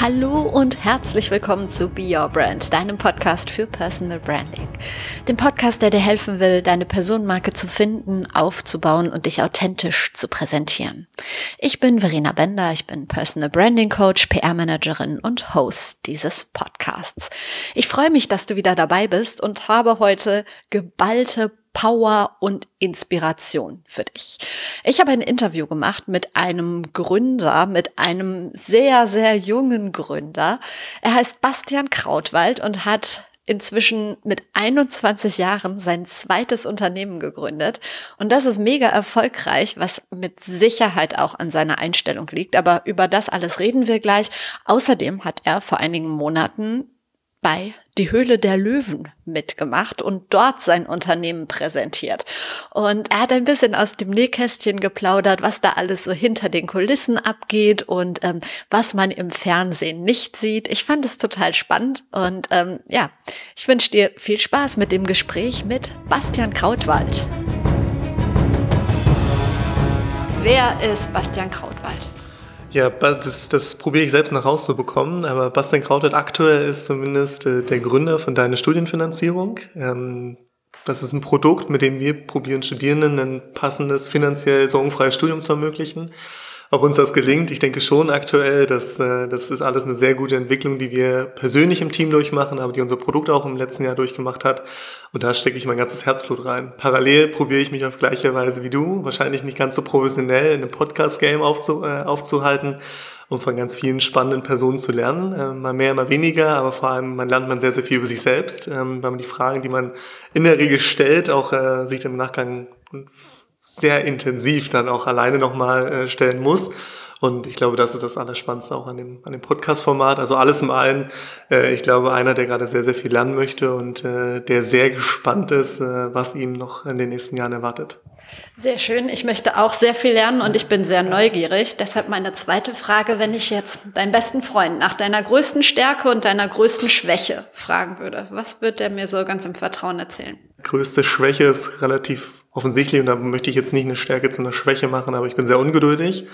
Hallo und herzlich willkommen zu Be Your Brand, deinem Podcast für Personal Branding. Dem Podcast, der dir helfen will, deine Personenmarke zu finden, aufzubauen und dich authentisch zu präsentieren. Ich bin Verena Bender, ich bin Personal Branding Coach, PR-Managerin und Host dieses Podcasts. Ich freue mich, dass du wieder dabei bist und habe heute geballte Power und Inspiration für dich. Ich habe ein Interview gemacht mit einem Gründer, mit einem sehr, sehr jungen Gründer. Er heißt Bastian Krautwald und hat inzwischen mit 21 Jahren sein zweites Unternehmen gegründet. Und das ist mega erfolgreich, was mit Sicherheit auch an seiner Einstellung liegt. Aber über das alles reden wir gleich. Außerdem hat er vor einigen Monaten bei Die Höhle der Löwen mitgemacht und dort sein Unternehmen präsentiert. Und er hat ein bisschen aus dem Nähkästchen geplaudert, was da alles so hinter den Kulissen abgeht und ähm, was man im Fernsehen nicht sieht. Ich fand es total spannend und ähm, ja, ich wünsche dir viel Spaß mit dem Gespräch mit Bastian Krautwald. Wer ist Bastian Krautwald? Ja, das, das probiere ich selbst noch rauszubekommen, aber Bastian Krautet aktuell ist zumindest äh, der Gründer von Deine Studienfinanzierung. Ähm, das ist ein Produkt, mit dem wir probieren, Studierenden ein passendes, finanziell sorgenfreies Studium zu ermöglichen. Ob uns das gelingt, ich denke schon aktuell, dass äh, das ist alles eine sehr gute Entwicklung, die wir persönlich im Team durchmachen, aber die unser Produkt auch im letzten Jahr durchgemacht hat. Und da stecke ich mein ganzes Herzblut rein. Parallel probiere ich mich auf gleiche Weise wie du, wahrscheinlich nicht ganz so professionell, in einem Podcast-Game aufzu, äh, aufzuhalten, um von ganz vielen spannenden Personen zu lernen. Äh, mal mehr, mal weniger, aber vor allem man lernt man sehr, sehr viel über sich selbst, ähm, weil man die Fragen, die man in der Regel stellt, auch äh, sich im Nachgang sehr intensiv dann auch alleine nochmal äh, stellen muss. Und ich glaube, das ist das Allerspannendste auch an dem, an dem Podcast-Format. Also alles im allen, äh, ich glaube, einer, der gerade sehr, sehr viel lernen möchte und äh, der sehr gespannt ist, äh, was ihm noch in den nächsten Jahren erwartet. Sehr schön. Ich möchte auch sehr viel lernen und ich bin sehr neugierig. Deshalb meine zweite Frage, wenn ich jetzt deinen besten Freund nach deiner größten Stärke und deiner größten Schwäche fragen würde, was wird er mir so ganz im Vertrauen erzählen? Größte Schwäche ist relativ offensichtlich und da möchte ich jetzt nicht eine Stärke zu einer Schwäche machen, aber ich bin sehr ungeduldig.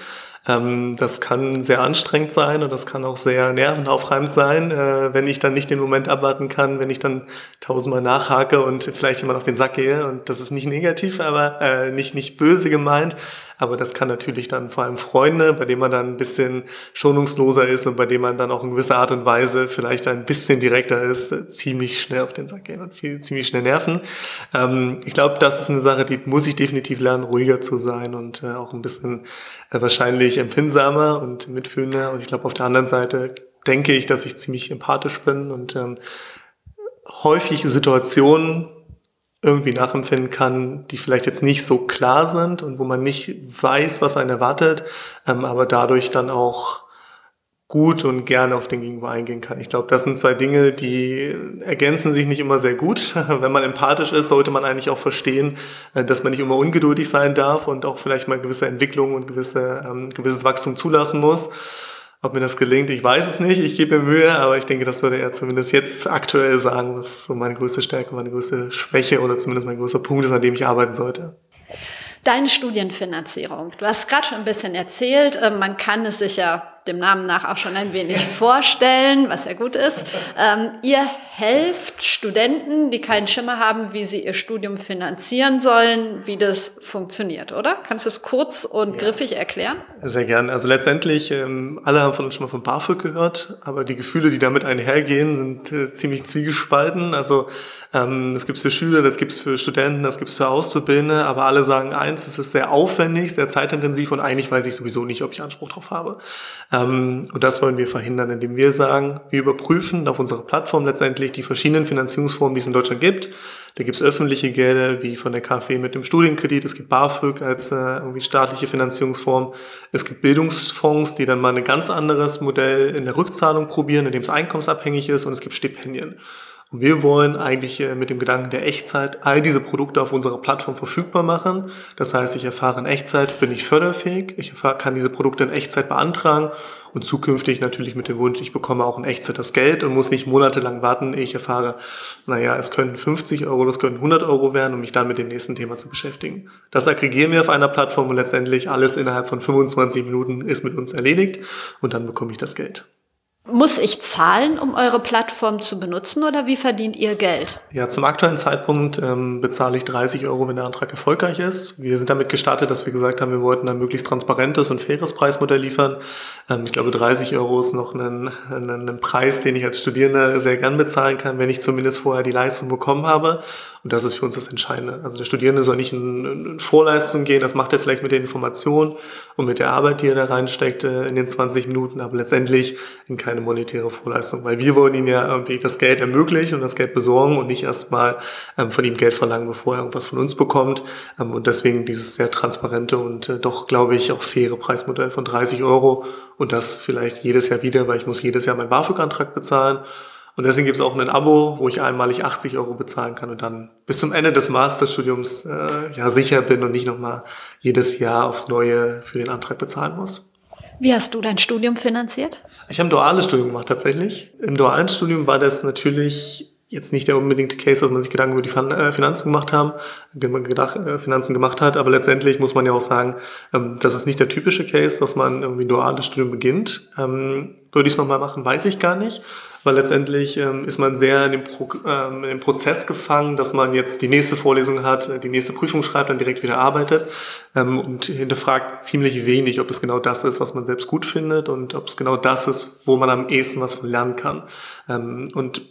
Ähm, das kann sehr anstrengend sein und das kann auch sehr nervenaufreibend sein, äh, wenn ich dann nicht den Moment abwarten kann, wenn ich dann tausendmal nachhake und vielleicht jemand auf den Sack gehe. Und das ist nicht negativ, aber äh, nicht, nicht böse gemeint. Aber das kann natürlich dann vor allem Freunde, bei denen man dann ein bisschen schonungsloser ist und bei denen man dann auch in gewisser Art und Weise vielleicht ein bisschen direkter ist, ziemlich schnell auf den Sack gehen und viel, ziemlich schnell nerven. Ähm, ich glaube, das ist eine Sache, die muss ich definitiv lernen, ruhiger zu sein und äh, auch ein bisschen äh, wahrscheinlich empfindsamer und mitfühlender. Und ich glaube, auf der anderen Seite denke ich, dass ich ziemlich empathisch bin und ähm, häufig Situationen irgendwie nachempfinden kann, die vielleicht jetzt nicht so klar sind und wo man nicht weiß, was einen erwartet, ähm, aber dadurch dann auch gut und gerne auf den Gegenüber eingehen kann. Ich glaube, das sind zwei Dinge, die ergänzen sich nicht immer sehr gut. Wenn man empathisch ist, sollte man eigentlich auch verstehen, äh, dass man nicht immer ungeduldig sein darf und auch vielleicht mal gewisse Entwicklungen und gewisse, ähm, gewisses Wachstum zulassen muss. Ob mir das gelingt, ich weiß es nicht. Ich gebe mir Mühe, aber ich denke, das würde er zumindest jetzt aktuell sagen, was so meine größte Stärke, meine größte Schwäche oder zumindest mein größter Punkt ist, an dem ich arbeiten sollte. Deine Studienfinanzierung. Du hast gerade schon ein bisschen erzählt, äh, man kann es sich ja dem Namen nach auch schon ein wenig vorstellen, was ja gut ist. Ähm, ihr helft Studenten, die keinen Schimmer haben, wie sie ihr Studium finanzieren sollen, wie das funktioniert, oder? Kannst du es kurz und ja. griffig erklären? Sehr gern. Also letztendlich, ähm, alle haben von uns schon mal von BAföG gehört, aber die Gefühle, die damit einhergehen, sind äh, ziemlich zwiegespalten. Also ähm, das gibt's für Schüler, das gibt's für Studenten, das gibt's für Auszubildende, aber alle sagen eins, es ist sehr aufwendig, sehr zeitintensiv und eigentlich weiß ich sowieso nicht, ob ich Anspruch drauf habe. Ähm, und das wollen wir verhindern, indem wir sagen, wir überprüfen auf unserer Plattform letztendlich die verschiedenen Finanzierungsformen, die es in Deutschland gibt. Da gibt es öffentliche Gelder, wie von der KfW mit dem Studienkredit. Es gibt BAföG als äh, irgendwie staatliche Finanzierungsform. Es gibt Bildungsfonds, die dann mal ein ganz anderes Modell in der Rückzahlung probieren, in dem es einkommensabhängig ist. Und es gibt Stipendien. Und wir wollen eigentlich äh, mit dem Gedanken der Echtzeit all diese Produkte auf unserer Plattform verfügbar machen. Das heißt, ich erfahre in Echtzeit, bin ich förderfähig, ich kann diese Produkte in Echtzeit beantragen und zukünftig natürlich mit dem Wunsch, ich bekomme auch in Echtzeit das Geld und muss nicht monatelang warten, ehe ich erfahre, naja, es können 50 Euro, es können 100 Euro werden, um mich dann mit dem nächsten Thema zu beschäftigen. Das aggregieren wir auf einer Plattform und letztendlich alles innerhalb von 25 Minuten ist mit uns erledigt und dann bekomme ich das Geld. Muss ich zahlen, um eure Plattform zu benutzen oder wie verdient ihr Geld? Ja, zum aktuellen Zeitpunkt ähm, bezahle ich 30 Euro, wenn der Antrag erfolgreich ist. Wir sind damit gestartet, dass wir gesagt haben, wir wollten ein möglichst transparentes und faires Preismodell liefern. Ähm, ich glaube, 30 Euro ist noch ein, ein, ein Preis, den ich als Studierender sehr gern bezahlen kann, wenn ich zumindest vorher die Leistung bekommen habe. Und das ist für uns das Entscheidende. Also der Studierende soll nicht in, Vorleistung gehen, das macht er vielleicht mit der Information und mit der Arbeit, die er da reinsteckt äh, in den 20 Minuten, aber letztendlich in keine monetäre Vorleistung. Weil wir wollen ihm ja irgendwie das Geld ermöglichen und das Geld besorgen und nicht erstmal ähm, von ihm Geld verlangen, bevor er irgendwas von uns bekommt. Ähm, und deswegen dieses sehr transparente und äh, doch, glaube ich, auch faire Preismodell von 30 Euro und das vielleicht jedes Jahr wieder, weil ich muss jedes Jahr meinen BAföG-Antrag bezahlen. Und deswegen gibt es auch ein Abo, wo ich einmalig 80 Euro bezahlen kann und dann bis zum Ende des Masterstudiums äh, ja sicher bin und nicht nochmal jedes Jahr aufs Neue für den Antrag bezahlen muss. Wie hast du dein Studium finanziert? Ich habe ein duales Studium gemacht tatsächlich. Im dualen Studium war das natürlich jetzt nicht der unbedingte Case, dass man sich Gedanken über die äh, Finanzen gemacht haben, gedacht, äh, Finanzen gemacht hat, aber letztendlich muss man ja auch sagen, ähm, das ist nicht der typische Case, dass man irgendwie ein duales Studium beginnt. Ähm, würde ich es nochmal machen, weiß ich gar nicht, weil letztendlich ähm, ist man sehr in dem, Pro in dem Prozess gefangen, dass man jetzt die nächste Vorlesung hat, äh, die nächste Prüfung schreibt, dann direkt wieder arbeitet und hinterfragt ziemlich wenig, ob es genau das ist, was man selbst gut findet und ob es genau das ist, wo man am ehesten was von lernen kann. und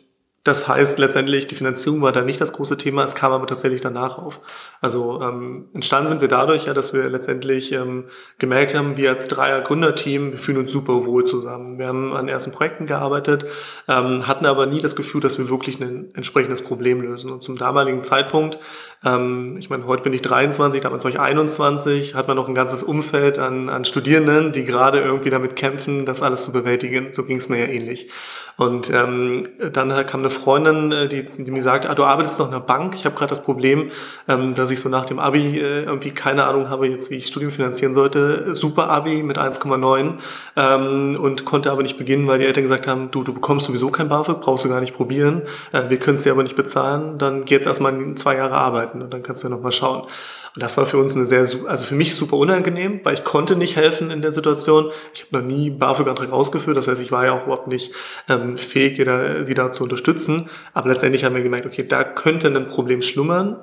das heißt letztendlich, die Finanzierung war da nicht das große Thema, es kam aber tatsächlich danach auf. Also ähm, entstanden sind wir dadurch, ja, dass wir letztendlich ähm, gemerkt haben, wir als Dreier Gründerteam, wir fühlen uns super wohl zusammen. Wir haben an ersten Projekten gearbeitet, ähm, hatten aber nie das Gefühl, dass wir wirklich ein entsprechendes Problem lösen. Und zum damaligen Zeitpunkt, ähm, ich meine, heute bin ich 23, damals war ich 21, hat man noch ein ganzes Umfeld an, an Studierenden, die gerade irgendwie damit kämpfen, das alles zu bewältigen. So ging es mir ja ähnlich. Und ähm, dann kam eine Freundin, äh, die, die mir sagte, ah, du arbeitest noch in der Bank. Ich habe gerade das Problem, ähm, dass ich so nach dem Abi äh, irgendwie keine Ahnung habe, jetzt wie ich Studium finanzieren sollte. Super Abi mit 1,9 ähm, und konnte aber nicht beginnen, weil die Eltern gesagt haben, du, du bekommst sowieso kein BAföG, brauchst du gar nicht probieren. Äh, wir können es dir aber nicht bezahlen. Dann geh jetzt erstmal zwei Jahre arbeiten und dann kannst du ja noch mal schauen. Und das war für uns eine sehr, also für mich super unangenehm, weil ich konnte nicht helfen in der Situation. Ich habe noch nie BAföG-Antrag ausgeführt, das heißt, ich war ja auch überhaupt nicht ähm, fähig, sie da zu unterstützen. Aber letztendlich haben wir gemerkt, okay, da könnte ein Problem schlummern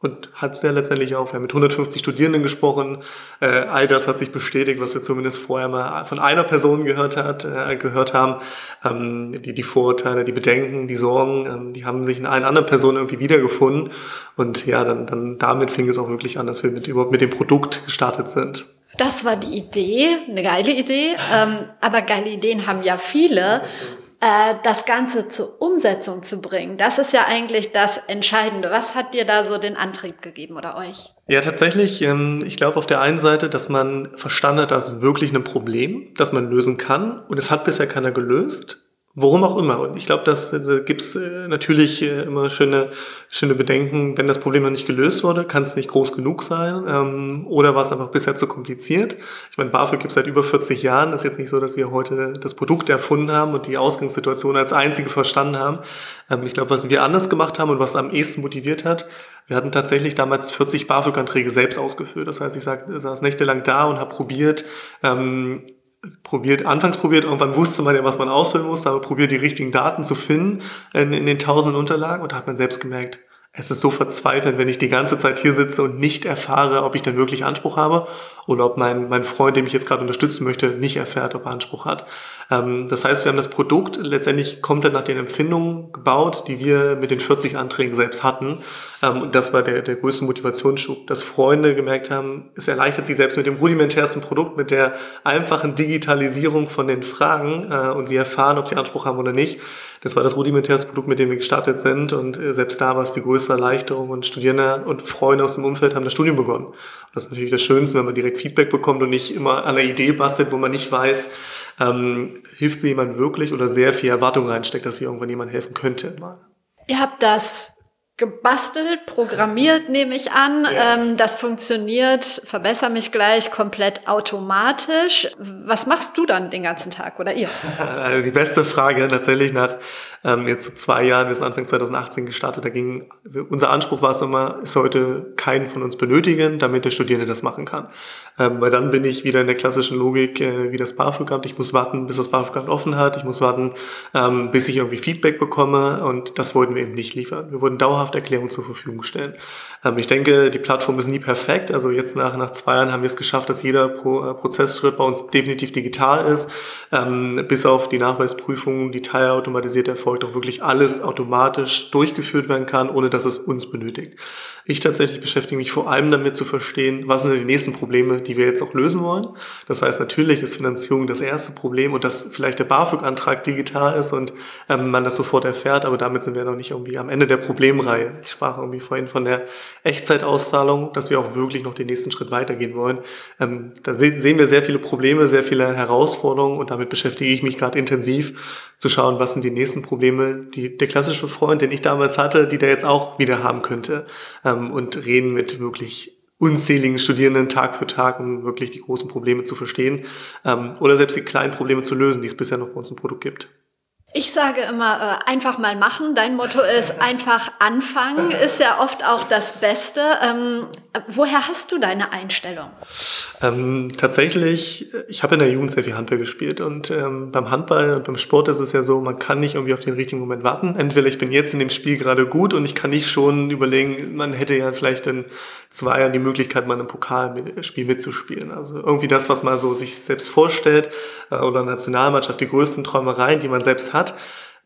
und hat es ja letztendlich auch. Wir haben mit 150 Studierenden gesprochen. Äh, all das hat sich bestätigt, was wir zumindest vorher mal von einer Person gehört hat, äh, gehört haben. Ähm, die, die Vorurteile, die Bedenken, die Sorgen, ähm, die haben sich in allen anderen Personen irgendwie wiedergefunden. Und ja, dann, dann damit fing es auch wirklich an, dass wir mit, überhaupt mit dem Produkt gestartet sind. Das war die Idee, eine geile Idee. Ähm, aber geile Ideen haben ja viele äh, das Ganze zur Umsetzung zu bringen. Das ist ja eigentlich das Entscheidende. Was hat dir da so den Antrieb gegeben oder euch? Ja, tatsächlich. Ähm, ich glaube auf der einen Seite, dass man verstanden hat, dass wirklich ein Problem, das man lösen kann. Und es hat bisher keiner gelöst. Worum auch immer. Und ich glaube, das äh, gibt's äh, natürlich äh, immer schöne, schöne Bedenken. Wenn das Problem noch nicht gelöst wurde, kann es nicht groß genug sein. Ähm, oder war es einfach bisher zu kompliziert. Ich meine, BAföG gibt es seit über 40 Jahren. Das ist jetzt nicht so, dass wir heute das Produkt erfunden haben und die Ausgangssituation als einzige verstanden haben. Ähm, ich glaube, was wir anders gemacht haben und was am ehesten motiviert hat, wir hatten tatsächlich damals 40 BAföG-Anträge selbst ausgeführt. Das heißt, ich saß nächtelang da und habe probiert, ähm, probiert, anfangs probiert, irgendwann wusste man ja, was man ausfüllen musste, aber probiert die richtigen Daten zu finden in, in den tausenden Unterlagen und da hat man selbst gemerkt, es ist so verzweifelt, wenn ich die ganze Zeit hier sitze und nicht erfahre, ob ich denn wirklich Anspruch habe oder ob mein, mein Freund, dem ich jetzt gerade unterstützen möchte, nicht erfährt, ob er Anspruch hat. Ähm, das heißt, wir haben das Produkt letztendlich komplett nach den Empfindungen gebaut, die wir mit den 40 Anträgen selbst hatten. Ähm, und das war der, der größte Motivationsschub, dass Freunde gemerkt haben, es erleichtert sie selbst mit dem rudimentärsten Produkt, mit der einfachen Digitalisierung von den Fragen äh, und sie erfahren, ob sie Anspruch haben oder nicht. Das war das rudimentärste Produkt, mit dem wir gestartet sind und äh, selbst da war es die größte Erleichterung und Studierende und Freunde aus dem Umfeld haben das Studium begonnen. Und das ist natürlich das Schönste, wenn man direkt Feedback bekommt und nicht immer an einer Idee bastelt, wo man nicht weiß, ähm, hilft sie jemand wirklich oder sehr viel Erwartung reinsteckt, dass sie irgendwann jemand helfen könnte. Mal. Ihr habt das gebastelt, programmiert, nehme ich an. Ja. Ähm, das funktioniert, verbessere mich gleich, komplett automatisch. Was machst du dann den ganzen Tag oder ihr? Also die beste Frage tatsächlich nach ähm, jetzt zwei Jahren, wir sind Anfang 2018 gestartet, da ging, unser Anspruch war es immer, es sollte keinen von uns benötigen, damit der Studierende das machen kann. Ähm, weil dann bin ich wieder in der klassischen Logik, äh, wie das BAföG-Amt. Ich muss warten, bis das BAföG-Amt offen hat. Ich muss warten, ähm, bis ich irgendwie Feedback bekomme. Und das wollten wir eben nicht liefern. Wir wollten dauerhaft Erklärungen zur Verfügung stellen. Ähm, ich denke, die Plattform ist nie perfekt. Also jetzt nach, nach zwei Jahren haben wir es geschafft, dass jeder Pro, äh, Prozessschritt bei uns definitiv digital ist. Ähm, bis auf die Nachweisprüfung, die teilautomatisiert erfolgt, auch wirklich alles automatisch durchgeführt werden kann, ohne dass es uns benötigt. Ich tatsächlich beschäftige mich vor allem damit zu verstehen, was sind die nächsten Probleme, die wir jetzt auch lösen wollen. Das heißt, natürlich ist Finanzierung das erste Problem und dass vielleicht der BAföG-Antrag digital ist und ähm, man das sofort erfährt, aber damit sind wir noch nicht irgendwie am Ende der Problemreihe. Ich sprach irgendwie vorhin von der Echtzeitauszahlung, dass wir auch wirklich noch den nächsten Schritt weitergehen wollen. Ähm, da se sehen wir sehr viele Probleme, sehr viele Herausforderungen und damit beschäftige ich mich gerade intensiv zu schauen, was sind die nächsten Probleme, die der klassische Freund, den ich damals hatte, die der jetzt auch wieder haben könnte. Ähm, ähm, und reden mit wirklich unzähligen Studierenden Tag für Tag, um wirklich die großen Probleme zu verstehen ähm, oder selbst die kleinen Probleme zu lösen, die es bisher noch bei uns im Produkt gibt. Ich sage immer, äh, einfach mal machen. Dein Motto ist einfach anfangen, ist ja oft auch das Beste. Ähm, woher hast du deine Einstellung? Ähm, tatsächlich, ich habe in der Jugend sehr viel Handball gespielt und ähm, beim Handball und beim Sport ist es ja so, man kann nicht irgendwie auf den richtigen Moment warten. Entweder ich bin jetzt in dem Spiel gerade gut und ich kann nicht schon überlegen, man hätte ja vielleicht in zwei Jahren die Möglichkeit, mal ein Pokalspiel mitzuspielen. Also irgendwie das, was man so sich selbst vorstellt äh, oder Nationalmannschaft, die größten Träumereien, die man selbst hat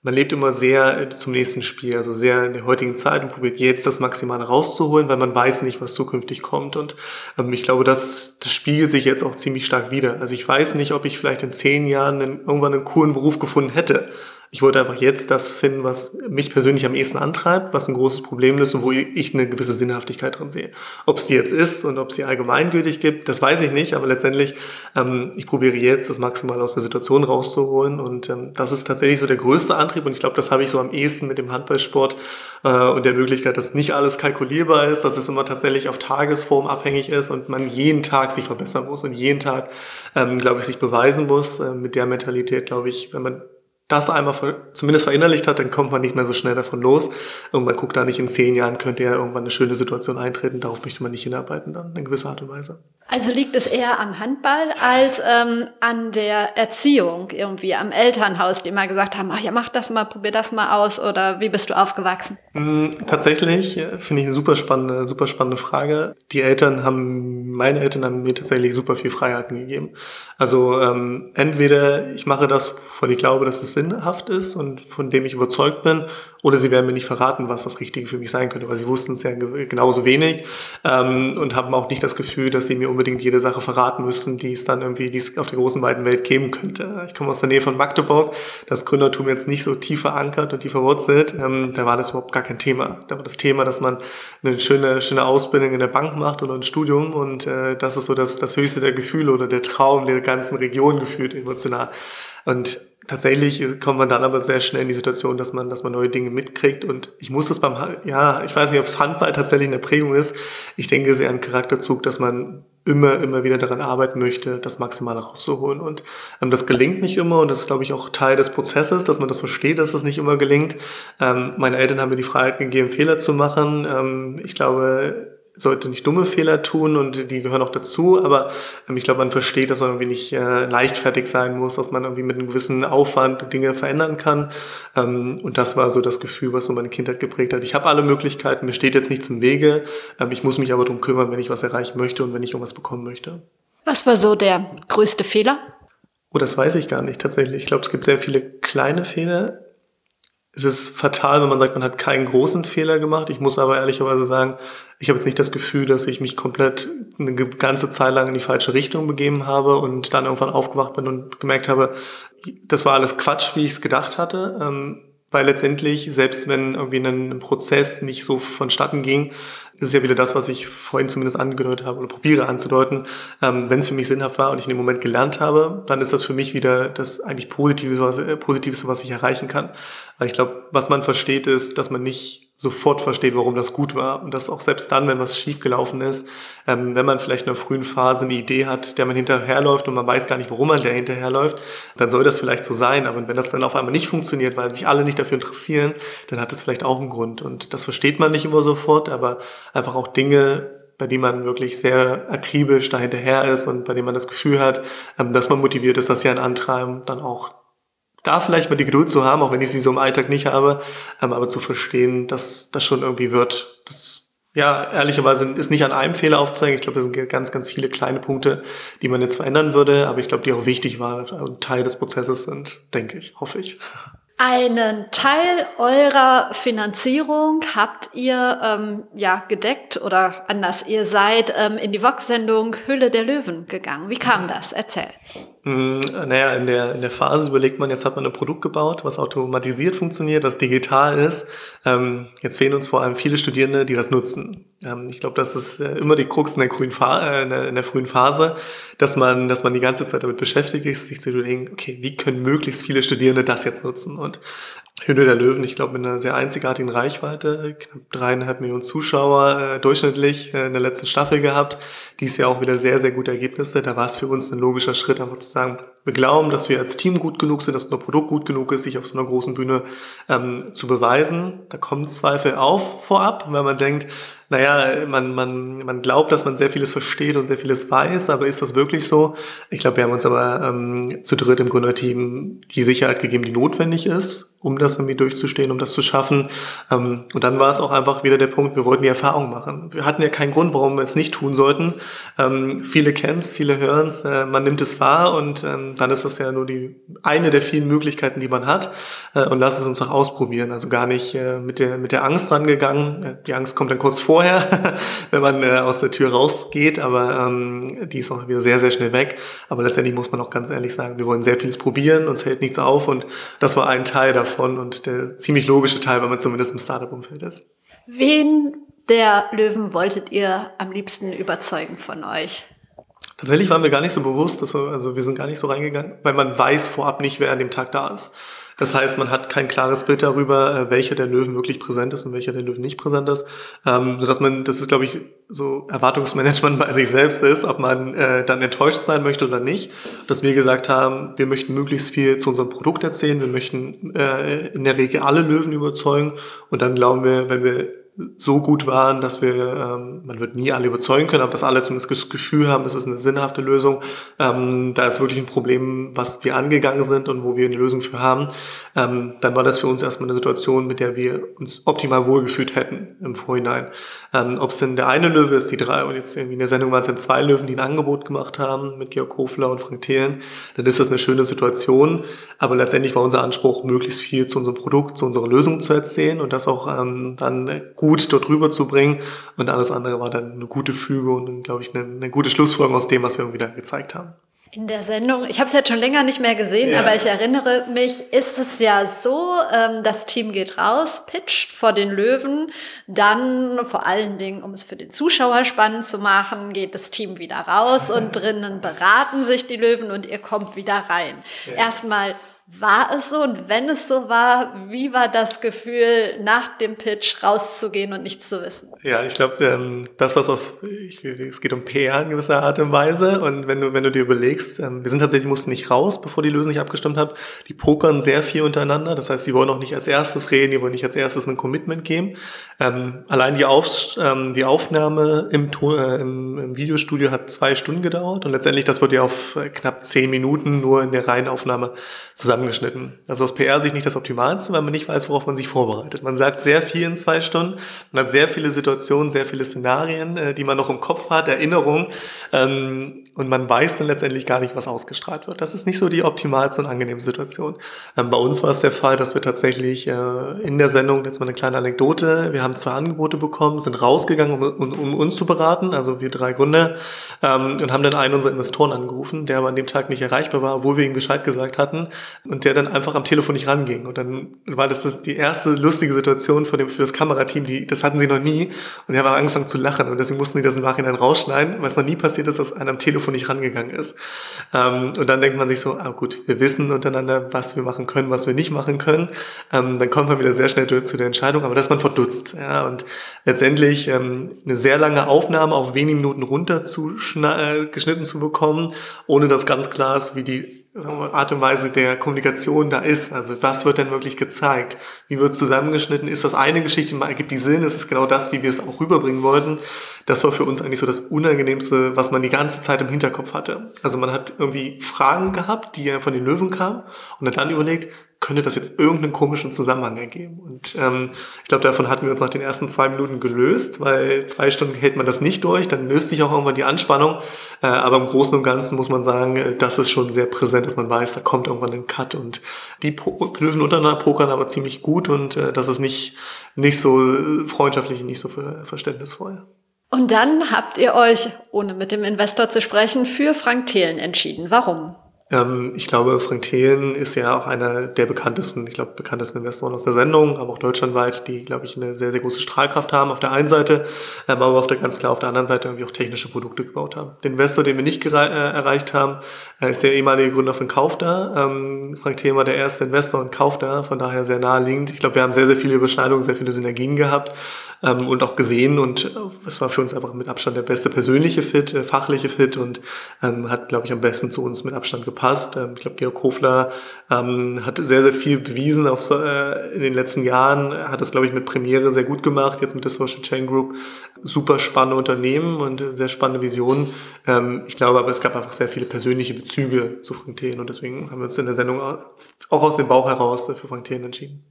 man lebt immer sehr äh, zum nächsten Spiel, also sehr in der heutigen Zeit und probiert jetzt das Maximale rauszuholen, weil man weiß nicht, was zukünftig kommt. Und ähm, ich glaube, das, das spiegelt sich jetzt auch ziemlich stark wieder. Also ich weiß nicht, ob ich vielleicht in zehn Jahren einen, irgendwann einen coolen Beruf gefunden hätte. Ich wollte einfach jetzt das finden, was mich persönlich am ehesten antreibt, was ein großes Problem ist und wo ich eine gewisse Sinnhaftigkeit drin sehe. Ob es die jetzt ist und ob es die allgemeingültig gibt, das weiß ich nicht, aber letztendlich, ähm, ich probiere jetzt das maximal aus der Situation rauszuholen und ähm, das ist tatsächlich so der größte Antrieb und ich glaube, das habe ich so am ehesten mit dem Handballsport äh, und der Möglichkeit, dass nicht alles kalkulierbar ist, dass es immer tatsächlich auf Tagesform abhängig ist und man jeden Tag sich verbessern muss und jeden Tag, ähm, glaube ich, sich beweisen muss. Äh, mit der Mentalität, glaube ich, wenn man das einmal zumindest verinnerlicht hat, dann kommt man nicht mehr so schnell davon los. Und man guckt da nicht in zehn Jahren, könnte ja irgendwann eine schöne Situation eintreten. Darauf möchte man nicht hinarbeiten dann, in gewisser Art und Weise. Also liegt es eher am Handball als ähm, an der Erziehung irgendwie, am Elternhaus, die immer gesagt haben, ach ja, mach das mal, probier das mal aus oder wie bist du aufgewachsen? Mm, tatsächlich äh, finde ich eine super spannende, super spannende Frage. Die Eltern haben, meine Eltern haben mir tatsächlich super viel Freiheiten gegeben. Also ähm, entweder ich mache das, von ich glaube, dass es sinnhaft ist und von dem ich überzeugt bin, oder sie werden mir nicht verraten, was das Richtige für mich sein könnte, weil sie wussten es ja genauso wenig ähm, und haben auch nicht das Gefühl, dass sie mir unbedingt jede Sache verraten müssten, die es dann irgendwie die es auf der großen weiten Welt geben könnte. Ich komme aus der Nähe von Magdeburg, das Gründertum jetzt nicht so tief verankert und tief verwurzelt. Ähm, da war das überhaupt gar kein Thema. Da war das Thema, dass man eine schöne, schöne Ausbildung in der Bank macht oder ein Studium und äh, das ist so das, das höchste der Gefühle oder der Traum der ganzen Region gefühlt emotional. Und tatsächlich kommt man dann aber sehr schnell in die Situation, dass man, dass man neue Dinge mitkriegt. Und ich muss das beim, ja, ich weiß nicht, ob es Handball tatsächlich eine Prägung ist. Ich denke sehr an Charakterzug, dass man immer, immer wieder daran arbeiten möchte, das Maximale rauszuholen. Und ähm, das gelingt nicht immer und das ist, glaube ich, auch Teil des Prozesses, dass man das versteht, dass das nicht immer gelingt. Ähm, meine Eltern haben mir die Freiheit gegeben, Fehler zu machen. Ähm, ich glaube, sollte nicht dumme Fehler tun und die gehören auch dazu, aber ähm, ich glaube, man versteht, dass man irgendwie nicht äh, leichtfertig sein muss, dass man irgendwie mit einem gewissen Aufwand Dinge verändern kann. Ähm, und das war so das Gefühl, was so meine Kindheit geprägt hat. Ich habe alle Möglichkeiten, mir steht jetzt nichts im Wege. Ähm, ich muss mich aber darum kümmern, wenn ich was erreichen möchte und wenn ich irgendwas bekommen möchte. Was war so der größte Fehler? Oh, das weiß ich gar nicht tatsächlich. Ich glaube, es gibt sehr viele kleine Fehler es ist fatal, wenn man sagt, man hat keinen großen Fehler gemacht. Ich muss aber ehrlicherweise sagen, ich habe jetzt nicht das Gefühl, dass ich mich komplett eine ganze Zeit lang in die falsche Richtung begeben habe und dann irgendwann aufgewacht bin und gemerkt habe, das war alles Quatsch, wie ich es gedacht hatte. Weil letztendlich, selbst wenn irgendwie ein, Prozess nicht so vonstatten ging, ist ja wieder das, was ich vorhin zumindest angedeutet habe oder probiere anzudeuten. Ähm, wenn es für mich sinnhaft war und ich in dem Moment gelernt habe, dann ist das für mich wieder das eigentlich Positive, was, äh, Positivste, was ich erreichen kann. Weil ich glaube, was man versteht, ist, dass man nicht sofort versteht, warum das gut war. Und dass auch selbst dann, wenn was schiefgelaufen ist, ähm, wenn man vielleicht in einer frühen Phase eine Idee hat, der man hinterherläuft und man weiß gar nicht, warum man der hinterherläuft, dann soll das vielleicht so sein. Aber wenn das dann auf einmal nicht funktioniert, weil sich alle nicht dafür interessieren, dann hat das vielleicht auch einen Grund. Und das versteht man nicht immer sofort, aber einfach auch Dinge, bei denen man wirklich sehr akribisch dahinterher ist und bei denen man das Gefühl hat, ähm, dass man motiviert ist, dass sie einen antreiben, dann auch da vielleicht mal die Geduld zu haben, auch wenn ich sie so im Alltag nicht habe, ähm, aber zu verstehen, dass das schon irgendwie wird. Das, ja, ehrlicherweise ist nicht an einem Fehler aufzeigen. Ich glaube, das sind ganz, ganz viele kleine Punkte, die man jetzt verändern würde, aber ich glaube, die auch wichtig waren und Teil des Prozesses sind, denke ich, hoffe ich. Einen Teil eurer Finanzierung habt ihr ähm, ja gedeckt oder anders, ihr seid ähm, in die Vox-Sendung Hülle der Löwen gegangen. Wie kam das? Erzähl. Mm, naja, in der, in der Phase überlegt man, jetzt hat man ein Produkt gebaut, was automatisiert funktioniert, das digital ist. Ähm, jetzt fehlen uns vor allem viele Studierende, die das nutzen. Ähm, ich glaube, das ist äh, immer die Krux in der, grünen äh, in, der, in der frühen Phase, dass man, dass man die ganze Zeit damit beschäftigt ist, sich zu überlegen, okay, wie können möglichst viele Studierende das jetzt nutzen? Und Höhle der Löwen, ich glaube, mit einer sehr einzigartigen Reichweite, knapp dreieinhalb Millionen Zuschauer äh, durchschnittlich äh, in der letzten Staffel gehabt. Dies ja auch wieder sehr, sehr gute Ergebnisse. Da war es für uns ein logischer Schritt, einfach zu sagen, wir glauben, dass wir als Team gut genug sind, dass unser Produkt gut genug ist, sich auf so einer großen Bühne ähm, zu beweisen. Da kommen Zweifel auf vorab, wenn man denkt, naja, man, man, man glaubt, dass man sehr vieles versteht und sehr vieles weiß, aber ist das wirklich so? Ich glaube, wir haben uns aber ähm, zu dritt im Gründerteam die Sicherheit gegeben, die notwendig ist um das irgendwie durchzustehen, um das zu schaffen. Ähm, und dann war es auch einfach wieder der Punkt, wir wollten die Erfahrung machen. Wir hatten ja keinen Grund, warum wir es nicht tun sollten. Ähm, viele kennen es, viele hören es, äh, man nimmt es wahr und ähm, dann ist das ja nur die eine der vielen Möglichkeiten, die man hat. Äh, und lass es uns auch ausprobieren. Also gar nicht äh, mit, der, mit der Angst rangegangen. Die Angst kommt dann kurz vorher, wenn man aus der Tür rausgeht, aber die ist auch wieder sehr, sehr schnell weg. Aber letztendlich muss man auch ganz ehrlich sagen, wir wollen sehr vieles probieren, uns hält nichts auf und das war ein Teil davon davon und der ziemlich logische Teil, wenn man zumindest im Startup-Umfeld ist. Wen der Löwen wolltet ihr am liebsten überzeugen von euch? Tatsächlich waren wir gar nicht so bewusst, dass wir, also wir sind gar nicht so reingegangen, weil man weiß vorab nicht, wer an dem Tag da ist. Das heißt, man hat kein klares Bild darüber, äh, welcher der Löwen wirklich präsent ist und welcher der Löwen nicht präsent ist. Ähm, sodass man, das ist, glaube ich, so Erwartungsmanagement bei sich selbst ist, ob man äh, dann enttäuscht sein möchte oder nicht. Dass wir gesagt haben, wir möchten möglichst viel zu unserem Produkt erzählen, wir möchten äh, in der Regel alle Löwen überzeugen und dann glauben wir, wenn wir so gut waren, dass wir, ähm, man wird nie alle überzeugen können, aber dass alle zumindest das Gefühl haben, es ist eine sinnhafte Lösung. Ähm, da ist wirklich ein Problem, was wir angegangen sind und wo wir eine Lösung für haben. Ähm, dann war das für uns erstmal eine Situation, mit der wir uns optimal wohlgefühlt hätten im Vorhinein. Ähm, Ob es denn der eine Löwe ist, die drei, und jetzt irgendwie in der Sendung waren es dann zwei Löwen, die ein Angebot gemacht haben mit Georg Hofler und Frank Thelen, dann ist das eine schöne Situation. Aber letztendlich war unser Anspruch, möglichst viel zu unserem Produkt, zu unserer Lösung zu erzählen und das auch ähm, dann gut dort rüber zu bringen. Und alles andere war dann eine gute Füge und, glaube ich, eine, eine gute Schlussfolgerung aus dem, was wir wieder gezeigt haben. In der Sendung, ich habe es jetzt schon länger nicht mehr gesehen, ja. aber ich erinnere mich, ist es ja so, ähm, das Team geht raus, pitcht vor den Löwen, dann vor allen Dingen, um es für den Zuschauer spannend zu machen, geht das Team wieder raus und drinnen beraten sich die Löwen und ihr kommt wieder rein. Ja. Erstmal war es so? Und wenn es so war, wie war das Gefühl, nach dem Pitch rauszugehen und nichts zu wissen? Ja, ich glaube, ähm, das, was aus, ich, es geht um PR in gewisser Art und Weise. Und wenn du, wenn du dir überlegst, ähm, wir sind tatsächlich, mussten nicht raus, bevor die Lösung nicht abgestimmt hat, die pokern sehr viel untereinander, das heißt, die wollen auch nicht als erstes reden, die wollen nicht als erstes ein Commitment geben. Ähm, allein die, Auf, ähm, die Aufnahme im, äh, im, im Videostudio hat zwei Stunden gedauert. Und letztendlich, das wird ja auf äh, knapp zehn Minuten nur in der Reihenaufnahme zusammen zusammengeschnitten. Also aus PR-Sicht nicht das Optimalste, weil man nicht weiß, worauf man sich vorbereitet. Man sagt sehr viel in zwei Stunden, man hat sehr viele Situationen, sehr viele Szenarien, äh, die man noch im Kopf hat, Erinnerungen. Ähm, und man weiß dann letztendlich gar nicht, was ausgestrahlt wird. Das ist nicht so die optimalste und angenehme Situation. Ähm, bei uns war es der Fall, dass wir tatsächlich äh, in der Sendung, jetzt mal eine kleine Anekdote, wir haben zwei Angebote bekommen, sind rausgegangen, um, um, um uns zu beraten, also wir drei Gründer, ähm, und haben dann einen unserer Investoren angerufen, der aber an dem Tag nicht erreichbar war, obwohl wir ihm Bescheid gesagt hatten, und der dann einfach am Telefon nicht ranging. Und dann war das, das die erste lustige Situation für, dem, für das Kamerateam, die, das hatten sie noch nie. Und er war angefangen zu lachen und deswegen mussten sie das im Nachhinein rausschneiden, weil es noch nie passiert ist, dass einer am Telefon nicht rangegangen ist. Ähm, und dann denkt man sich so, ah gut, wir wissen untereinander, was wir machen können, was wir nicht machen können. Ähm, dann kommt man wieder sehr schnell zu der Entscheidung, aber das ist man verdutzt. Ja, und letztendlich ähm, eine sehr lange Aufnahme auf wenige Minuten runter zu äh, geschnitten zu bekommen, ohne dass ganz klar ist, wie die Art und Weise der Kommunikation da ist. Also was wird denn wirklich gezeigt? Wie wird zusammengeschnitten? Ist das eine Geschichte, ergibt die Sinn? Ist es genau das, wie wir es auch rüberbringen wollten? Das war für uns eigentlich so das Unangenehmste, was man die ganze Zeit im Hinterkopf hatte. Also man hat irgendwie Fragen gehabt, die ja von den Löwen kamen und hat dann überlegt, könnte das jetzt irgendeinen komischen Zusammenhang ergeben. Und ähm, ich glaube, davon hatten wir uns nach den ersten zwei Minuten gelöst, weil zwei Stunden hält man das nicht durch, dann löst sich auch irgendwann die Anspannung. Äh, aber im Großen und Ganzen muss man sagen, äh, das ist schon sehr präsent, dass man weiß, da kommt irgendwann ein Cut. Und die po Löwen untereinander pokern aber ziemlich gut und äh, das ist nicht, nicht so äh, freundschaftlich, nicht so verständnisvoll. Und dann habt ihr euch, ohne mit dem Investor zu sprechen, für Frank Thelen entschieden. Warum? Ähm, ich glaube, Frank Thelen ist ja auch einer der bekanntesten, ich glaube, bekanntesten Investoren aus der Sendung, aber auch deutschlandweit, die, glaube ich, eine sehr, sehr große Strahlkraft haben auf der einen Seite, ähm, aber auf der ganz klar auf der anderen Seite irgendwie auch technische Produkte gebaut haben. Den Investor, den wir nicht äh, erreicht haben, äh, ist der ehemalige Gründer von Kaufda. Ähm, Frank Thelen war der erste Investor in Kaufda, von daher sehr naheliegend. Ich glaube, wir haben sehr, sehr viele Überschneidungen, sehr viele Synergien gehabt ähm, und auch gesehen und äh, es war für uns einfach mit Abstand der beste persönliche Fit, äh, fachliche Fit und ähm, hat, glaube ich, am besten zu uns mit Abstand gepasst. Ähm, ich glaube, Georg Kofler ähm, hat sehr, sehr viel bewiesen auf, äh, in den letzten Jahren, hat das, glaube ich, mit Premiere sehr gut gemacht, jetzt mit der Social Chain Group. Super spannende Unternehmen und sehr spannende Visionen. Ähm, ich glaube aber, es gab einfach sehr viele persönliche Bezüge zu Frank Thelen und deswegen haben wir uns in der Sendung auch aus dem Bauch heraus für Frank Thelen entschieden.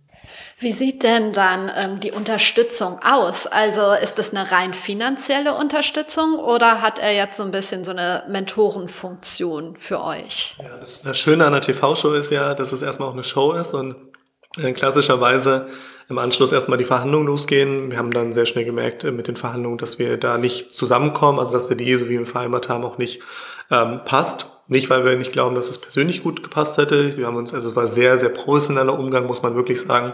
Wie sieht denn dann ähm, die Unterstützung aus? Also ist das eine rein finanzielle Unterstützung oder hat er jetzt so ein bisschen so eine Mentorenfunktion für euch? Ja, das, das Schöne an der TV-Show ist ja, dass es erstmal auch eine Show ist und äh, klassischerweise im Anschluss erstmal die Verhandlungen losgehen. Wir haben dann sehr schnell gemerkt äh, mit den Verhandlungen, dass wir da nicht zusammenkommen, also dass der Deal, so wie wir vereinbart haben, auch nicht ähm, passt. Nicht, weil wir nicht glauben, dass es persönlich gut gepasst hätte. Wir haben uns, also es war sehr, sehr professioneller Umgang, muss man wirklich sagen,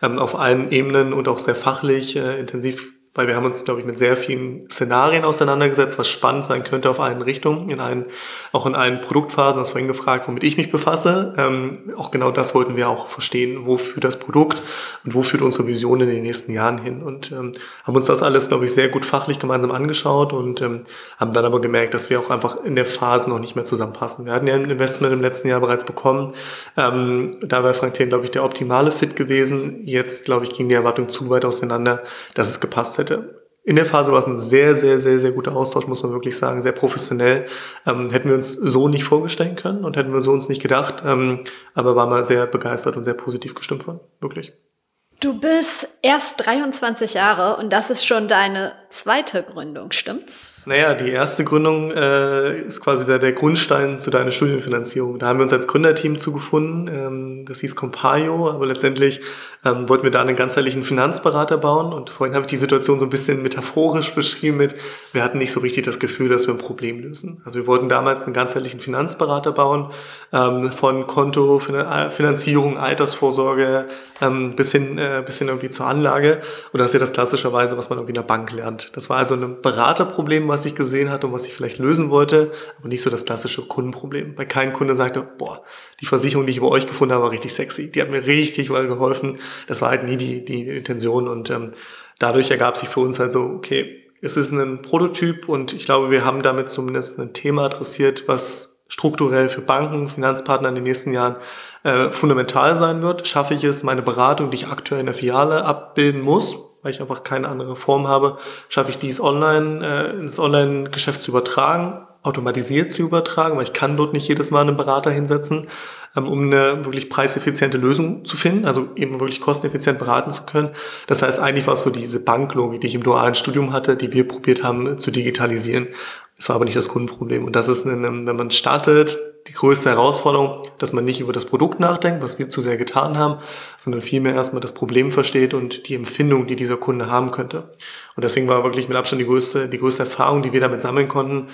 ähm, auf allen Ebenen und auch sehr fachlich äh, intensiv weil wir haben uns, glaube ich, mit sehr vielen Szenarien auseinandergesetzt, was spannend sein könnte auf allen Richtungen, in allen, auch in allen Produktphasen, das vorhin gefragt, womit ich mich befasse. Ähm, auch genau das wollten wir auch verstehen, wofür das Produkt und wo führt unsere Vision in den nächsten Jahren hin. Und ähm, haben uns das alles, glaube ich, sehr gut fachlich gemeinsam angeschaut und ähm, haben dann aber gemerkt, dass wir auch einfach in der Phase noch nicht mehr zusammenpassen. Wir hatten ja ein Investment im letzten Jahr bereits bekommen. Ähm, da wäre Frank Thien, glaube ich, der optimale Fit gewesen. Jetzt, glaube ich, ging die Erwartung zu weit auseinander, dass es gepasst hätte hätte. In der Phase war es ein sehr, sehr, sehr, sehr guter Austausch, muss man wirklich sagen, sehr professionell. Ähm, hätten wir uns so nicht vorstellen können und hätten wir so uns nicht gedacht, ähm, aber waren mal sehr begeistert und sehr positiv gestimmt von, wirklich. Du bist erst 23 Jahre und das ist schon deine zweite Gründung, stimmt's? Naja, die erste Gründung äh, ist quasi der, der Grundstein zu deiner Studienfinanzierung. Da haben wir uns als Gründerteam zugefunden. Ähm, das hieß Compaio, aber letztendlich ähm, wollten wir da einen ganzheitlichen Finanzberater bauen. Und vorhin habe ich die Situation so ein bisschen metaphorisch beschrieben mit, wir hatten nicht so richtig das Gefühl, dass wir ein Problem lösen. Also wir wollten damals einen ganzheitlichen Finanzberater bauen, ähm, von Konto, äh, Finanzierung, Altersvorsorge ähm, bis, hin, äh, bis hin irgendwie zur Anlage. Und das ist ja das klassischerweise, was man irgendwie in der Bank lernt. Das war also ein Beraterproblem, was ich gesehen hatte und was ich vielleicht lösen wollte, aber nicht so das klassische Kundenproblem. Weil kein Kunde sagte, boah, die Versicherung, die ich über euch gefunden habe, war richtig sexy. Die hat mir richtig mal geholfen. Das war halt nie die, die Intention und ähm, dadurch ergab sich für uns halt so, okay, es ist ein Prototyp und ich glaube, wir haben damit zumindest ein Thema adressiert, was strukturell für Banken, Finanzpartner in den nächsten Jahren äh, fundamental sein wird. Schaffe ich es, meine Beratung, die ich aktuell in der Filiale abbilden muss, weil ich einfach keine andere Form habe, schaffe ich dies online, äh, ins Online-Geschäft zu übertragen, automatisiert zu übertragen, weil ich kann dort nicht jedes Mal einen Berater hinsetzen, ähm, um eine wirklich preiseffiziente Lösung zu finden, also eben wirklich kosteneffizient beraten zu können. Das heißt, eigentlich war es so diese Banklogik, die ich im dualen Studium hatte, die wir probiert haben zu digitalisieren. Es war aber nicht das Kundenproblem. Und das ist, wenn man startet, die größte Herausforderung, dass man nicht über das Produkt nachdenkt, was wir zu sehr getan haben, sondern vielmehr erstmal das Problem versteht und die Empfindung, die dieser Kunde haben könnte. Und deswegen war wirklich mit Abstand die größte, die größte Erfahrung, die wir damit sammeln konnten,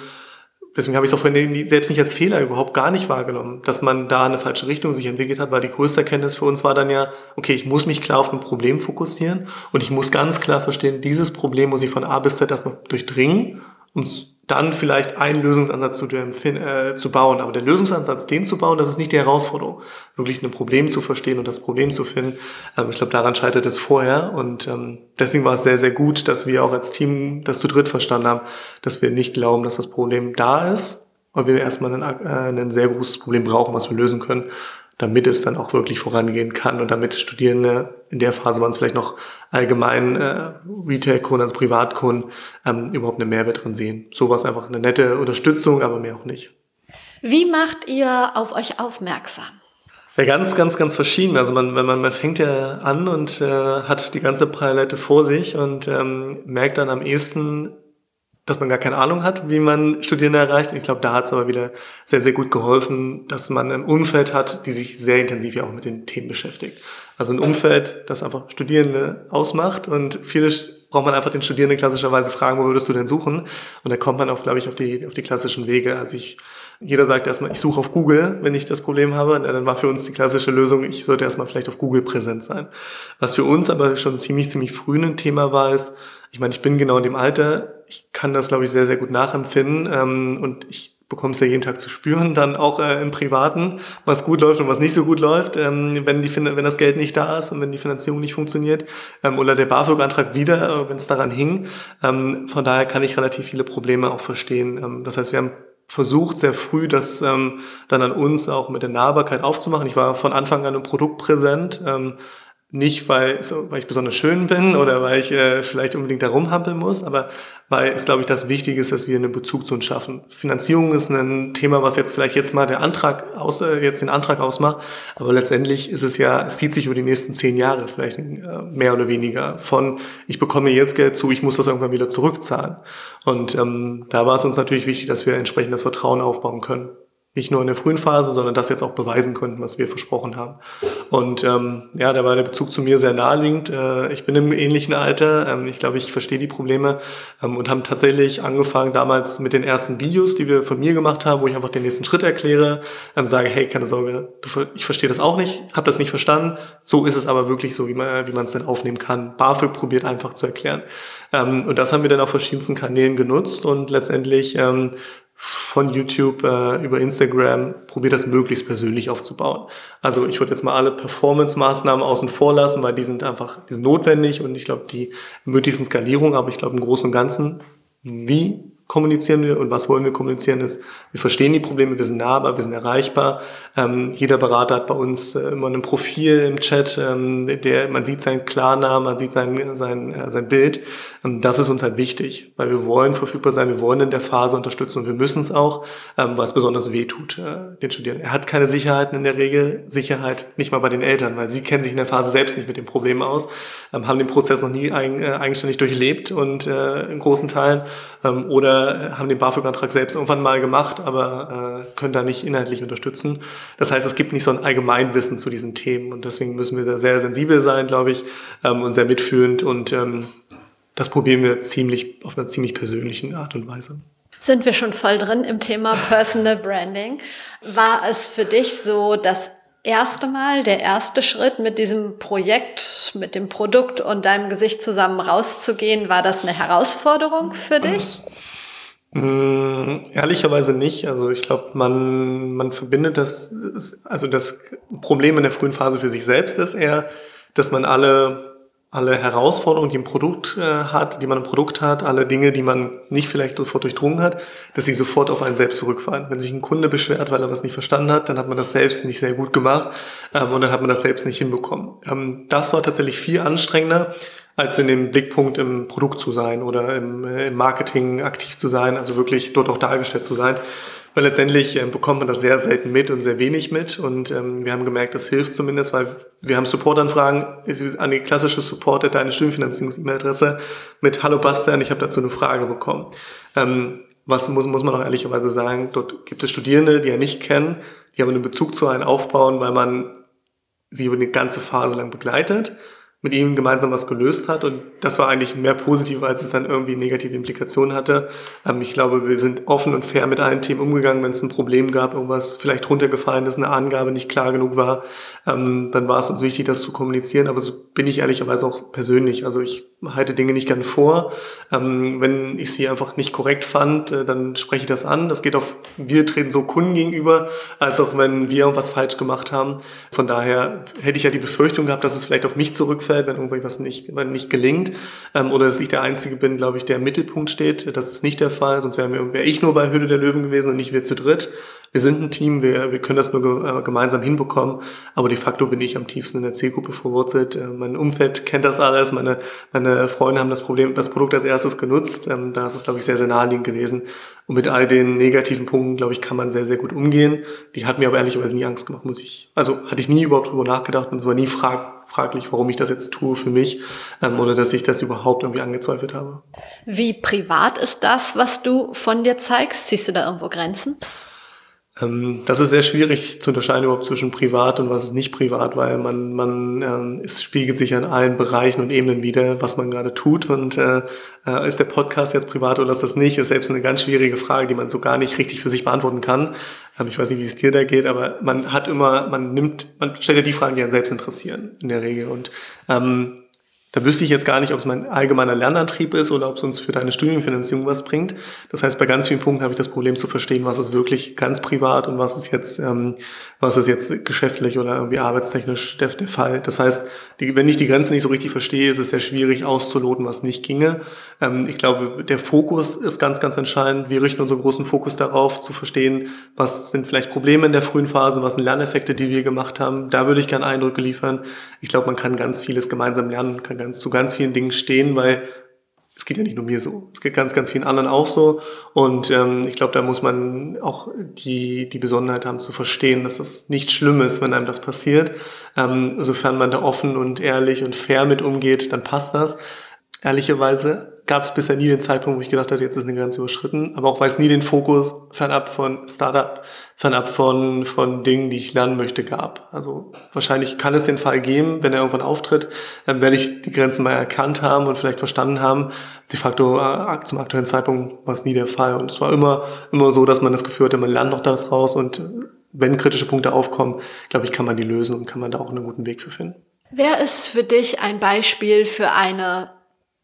deswegen habe ich es auch vorhin selbst nicht als Fehler überhaupt gar nicht wahrgenommen, dass man da eine falsche Richtung sich entwickelt hat, weil die größte Erkenntnis für uns war dann ja, okay, ich muss mich klar auf ein Problem fokussieren und ich muss ganz klar verstehen, dieses Problem muss ich von A bis Z erstmal durchdringen, um dann vielleicht einen Lösungsansatz zu, äh, zu bauen. Aber der Lösungsansatz, den zu bauen, das ist nicht die Herausforderung. Wirklich ein Problem zu verstehen und das Problem zu finden. Ähm, ich glaube, daran scheitert es vorher. Und ähm, deswegen war es sehr, sehr gut, dass wir auch als Team das zu dritt verstanden haben, dass wir nicht glauben, dass das Problem da ist, weil wir erstmal ein, äh, ein sehr großes Problem brauchen, was wir lösen können damit es dann auch wirklich vorangehen kann und damit Studierende in der Phase waren es vielleicht noch allgemein äh, Retail-Kunden, also Privatkunden, ähm, überhaupt eine Mehrwert drin sehen. So war es einfach eine nette Unterstützung, aber mehr auch nicht. Wie macht ihr auf euch aufmerksam? Ja, ganz, ganz, ganz verschieden. Also man, wenn man, man fängt ja an und äh, hat die ganze Palette vor sich und ähm, merkt dann am ehesten, dass man gar keine Ahnung hat, wie man Studierende erreicht. Ich glaube, da hat es aber wieder sehr, sehr gut geholfen, dass man ein Umfeld hat, die sich sehr intensiv ja auch mit den Themen beschäftigt. Also ein Umfeld, das einfach Studierende ausmacht und viele braucht man einfach den Studierenden klassischerweise fragen, wo würdest du denn suchen? Und da kommt man auch, glaube ich, auf die, auf die klassischen Wege. Also ich, jeder sagt erstmal, ich suche auf Google, wenn ich das Problem habe. Und dann war für uns die klassische Lösung, ich sollte erstmal vielleicht auf Google präsent sein. Was für uns aber schon ziemlich, ziemlich früh ein Thema war, ist, ich meine, ich bin genau in dem Alter, ich kann das, glaube ich, sehr, sehr gut nachempfinden ähm, und ich bekomme es ja jeden Tag zu spüren, dann auch äh, im Privaten, was gut läuft und was nicht so gut läuft, ähm, wenn, die, wenn das Geld nicht da ist und wenn die Finanzierung nicht funktioniert ähm, oder der BAföG-Antrag wieder, äh, wenn es daran hing. Ähm, von daher kann ich relativ viele Probleme auch verstehen. Ähm, das heißt, wir haben versucht sehr früh, das ähm, dann an uns auch mit der Nahbarkeit aufzumachen. Ich war von Anfang an im Produkt präsent, ähm, nicht, weil, so, weil ich besonders schön bin oder weil ich äh, vielleicht unbedingt da rumhampeln muss, aber weil es, glaube ich, das Wichtige ist, dass wir einen Bezug zu uns schaffen. Finanzierung ist ein Thema, was jetzt vielleicht jetzt mal der Antrag aus, äh, jetzt den Antrag ausmacht, aber letztendlich ist es ja, es zieht sich über die nächsten zehn Jahre vielleicht äh, mehr oder weniger von, ich bekomme jetzt Geld zu, ich muss das irgendwann wieder zurückzahlen. Und ähm, da war es uns natürlich wichtig, dass wir entsprechend das Vertrauen aufbauen können nicht nur in der frühen Phase, sondern das jetzt auch beweisen könnten, was wir versprochen haben. Und ähm, ja, da war der Bezug zu mir sehr naheliegend. Äh, ich bin im ähnlichen Alter. Ähm, ich glaube, ich verstehe die Probleme ähm, und haben tatsächlich angefangen damals mit den ersten Videos, die wir von mir gemacht haben, wo ich einfach den nächsten Schritt erkläre, ähm, sage, hey, keine Sorge, ich verstehe das auch nicht, habe das nicht verstanden. So ist es aber wirklich so, wie man wie man es denn aufnehmen kann. BAföG probiert einfach zu erklären. Ähm, und das haben wir dann auf verschiedensten Kanälen genutzt und letztendlich ähm, von YouTube äh, über Instagram, probiert das möglichst persönlich aufzubauen. Also ich würde jetzt mal alle Performance-Maßnahmen außen vor lassen, weil die sind einfach die sind notwendig und ich glaube, die ermöglichen Skalierung, aber ich glaube im Großen und Ganzen, wie kommunizieren wir und was wollen wir kommunizieren ist, wir verstehen die Probleme, wir sind nahbar, wir sind erreichbar. Ähm, jeder Berater hat bei uns äh, immer ein Profil im Chat, ähm, der, man sieht seinen Klarnamen, man sieht sein, sein, äh, sein Bild. Ähm, das ist uns halt wichtig, weil wir wollen verfügbar sein, wir wollen in der Phase unterstützen und wir müssen es auch, ähm, es besonders weh tut, äh, den Studierenden. Er hat keine Sicherheiten in der Regel, Sicherheit nicht mal bei den Eltern, weil sie kennen sich in der Phase selbst nicht mit dem Problem aus, ähm, haben den Prozess noch nie ein, äh, eigenständig durchlebt und äh, in großen Teilen ähm, oder äh, haben den BAföG-Antrag selbst irgendwann mal gemacht, aber äh, können da nicht inhaltlich unterstützen. Das heißt, es gibt nicht so ein Allgemeinwissen zu diesen Themen und deswegen müssen wir da sehr sensibel sein, glaube ich, ähm, und sehr mitfühlend und ähm, das probieren wir ziemlich auf einer ziemlich persönlichen Art und Weise. Sind wir schon voll drin im Thema Personal Branding? War es für dich so das erste Mal, der erste Schritt mit diesem Projekt, mit dem Produkt und deinem Gesicht zusammen rauszugehen, war das eine Herausforderung für dich? Hm, ehrlicherweise nicht. Also ich glaube, man, man verbindet das, also das Problem in der frühen Phase für sich selbst ist eher, dass man alle, alle Herausforderungen, die ein Produkt äh, hat, die man im Produkt hat, alle Dinge, die man nicht vielleicht sofort durchdrungen hat, dass sie sofort auf einen selbst zurückfallen. Wenn sich ein Kunde beschwert, weil er was nicht verstanden hat, dann hat man das selbst nicht sehr gut gemacht ähm, und dann hat man das selbst nicht hinbekommen. Ähm, das war tatsächlich viel anstrengender, als in dem Blickpunkt im Produkt zu sein oder im, äh, im Marketing aktiv zu sein, also wirklich dort auch dargestellt zu sein. Weil letztendlich äh, bekommt man das sehr selten mit und sehr wenig mit. Und ähm, wir haben gemerkt, das hilft zumindest, weil wir haben Supportanfragen an die klassische Support deine Studienfinanzierungs-E-Mail-Adresse mit Hallo Bastian, ich habe dazu eine Frage bekommen. Ähm, was muss, muss man auch ehrlicherweise sagen, dort gibt es Studierende, die ja nicht kennen, die aber einen Bezug zu einem aufbauen, weil man sie über eine ganze Phase lang begleitet mit ihm gemeinsam was gelöst hat. Und das war eigentlich mehr positiv, als es dann irgendwie negative Implikationen hatte. Ähm, ich glaube, wir sind offen und fair mit allen Themen umgegangen. Wenn es ein Problem gab, irgendwas vielleicht runtergefallen ist, eine Angabe nicht klar genug war, ähm, dann war es uns wichtig, das zu kommunizieren. Aber so bin ich ehrlicherweise auch persönlich. Also ich halte Dinge nicht gerne vor. Ähm, wenn ich sie einfach nicht korrekt fand, äh, dann spreche ich das an. Das geht auf, wir treten so Kunden gegenüber, als auch wenn wir irgendwas falsch gemacht haben. Von daher hätte ich ja die Befürchtung gehabt, dass es vielleicht auf mich zurückfällt ausfällt, wenn irgendwie was nicht, wenn nicht gelingt, ähm, oder dass ich der Einzige bin, glaube ich, der im Mittelpunkt steht. Das ist nicht der Fall, sonst wäre wär ich nur bei Höhle der Löwen gewesen und nicht wir zu dritt. Wir sind ein Team, wir, wir können das nur äh, gemeinsam hinbekommen, aber de facto bin ich am tiefsten in der Zielgruppe verwurzelt. Äh, mein Umfeld kennt das alles, meine, meine Freunde haben das Problem, das Produkt als erstes genutzt. Ähm, da ist es, glaube ich, sehr, sehr naheliegend gewesen. Und mit all den negativen Punkten, glaube ich, kann man sehr, sehr gut umgehen. Die hat mir aber ehrlicherweise nie Angst gemacht, muss ich. Also hatte ich nie überhaupt drüber nachgedacht und es war nie frag, fraglich, warum ich das jetzt tue für mich ähm, oder dass ich das überhaupt irgendwie angezweifelt habe. Wie privat ist das, was du von dir zeigst? Siehst du da irgendwo Grenzen? Ähm, das ist sehr schwierig zu unterscheiden überhaupt zwischen privat und was ist nicht privat, weil man, man ähm, es spiegelt sich an allen Bereichen und Ebenen wieder, was man gerade tut. Und äh, äh, ist der Podcast jetzt privat oder ist das nicht? Ist selbst eine ganz schwierige Frage, die man so gar nicht richtig für sich beantworten kann. Ähm, ich weiß nicht, wie es dir da geht, aber man hat immer, man nimmt, man stellt ja die Fragen, die einen selbst interessieren in der Regel. Und ähm, da wüsste ich jetzt gar nicht, ob es mein allgemeiner Lernantrieb ist oder ob es uns für deine Studienfinanzierung was bringt. Das heißt, bei ganz vielen Punkten habe ich das Problem zu verstehen, was ist wirklich ganz privat und was ist jetzt, ähm, was ist jetzt geschäftlich oder irgendwie arbeitstechnisch der, der Fall. Das heißt, die, wenn ich die Grenze nicht so richtig verstehe, ist es sehr schwierig auszuloten, was nicht ginge. Ähm, ich glaube, der Fokus ist ganz, ganz entscheidend. Wir richten unseren großen Fokus darauf, zu verstehen, was sind vielleicht Probleme in der frühen Phase, was sind Lerneffekte, die wir gemacht haben. Da würde ich gerne Eindrücke liefern. Ich glaube, man kann ganz vieles gemeinsam lernen, kann ganz, zu ganz vielen Dingen stehen, weil es geht ja nicht nur mir so, es geht ganz, ganz vielen anderen auch so. Und ähm, ich glaube, da muss man auch die, die Besonderheit haben zu verstehen, dass das nicht schlimm ist, wenn einem das passiert. Ähm, sofern man da offen und ehrlich und fair mit umgeht, dann passt das. Ehrlicherweise gab es bisher nie den Zeitpunkt, wo ich gedacht habe, jetzt ist eine Grenze überschritten, aber auch weil es nie den Fokus fernab von Startup, fernab von, von Dingen, die ich lernen möchte, gab. Also wahrscheinlich kann es den Fall geben, wenn er irgendwann auftritt, dann werde ich die Grenzen mal erkannt haben und vielleicht verstanden haben. De facto äh, zum aktuellen Zeitpunkt war es nie der Fall. Und es war immer, immer so, dass man das Gefühl hatte, man lernt noch das raus und wenn kritische Punkte aufkommen, glaube ich, kann man die lösen und kann man da auch einen guten Weg für finden. Wer ist für dich ein Beispiel für eine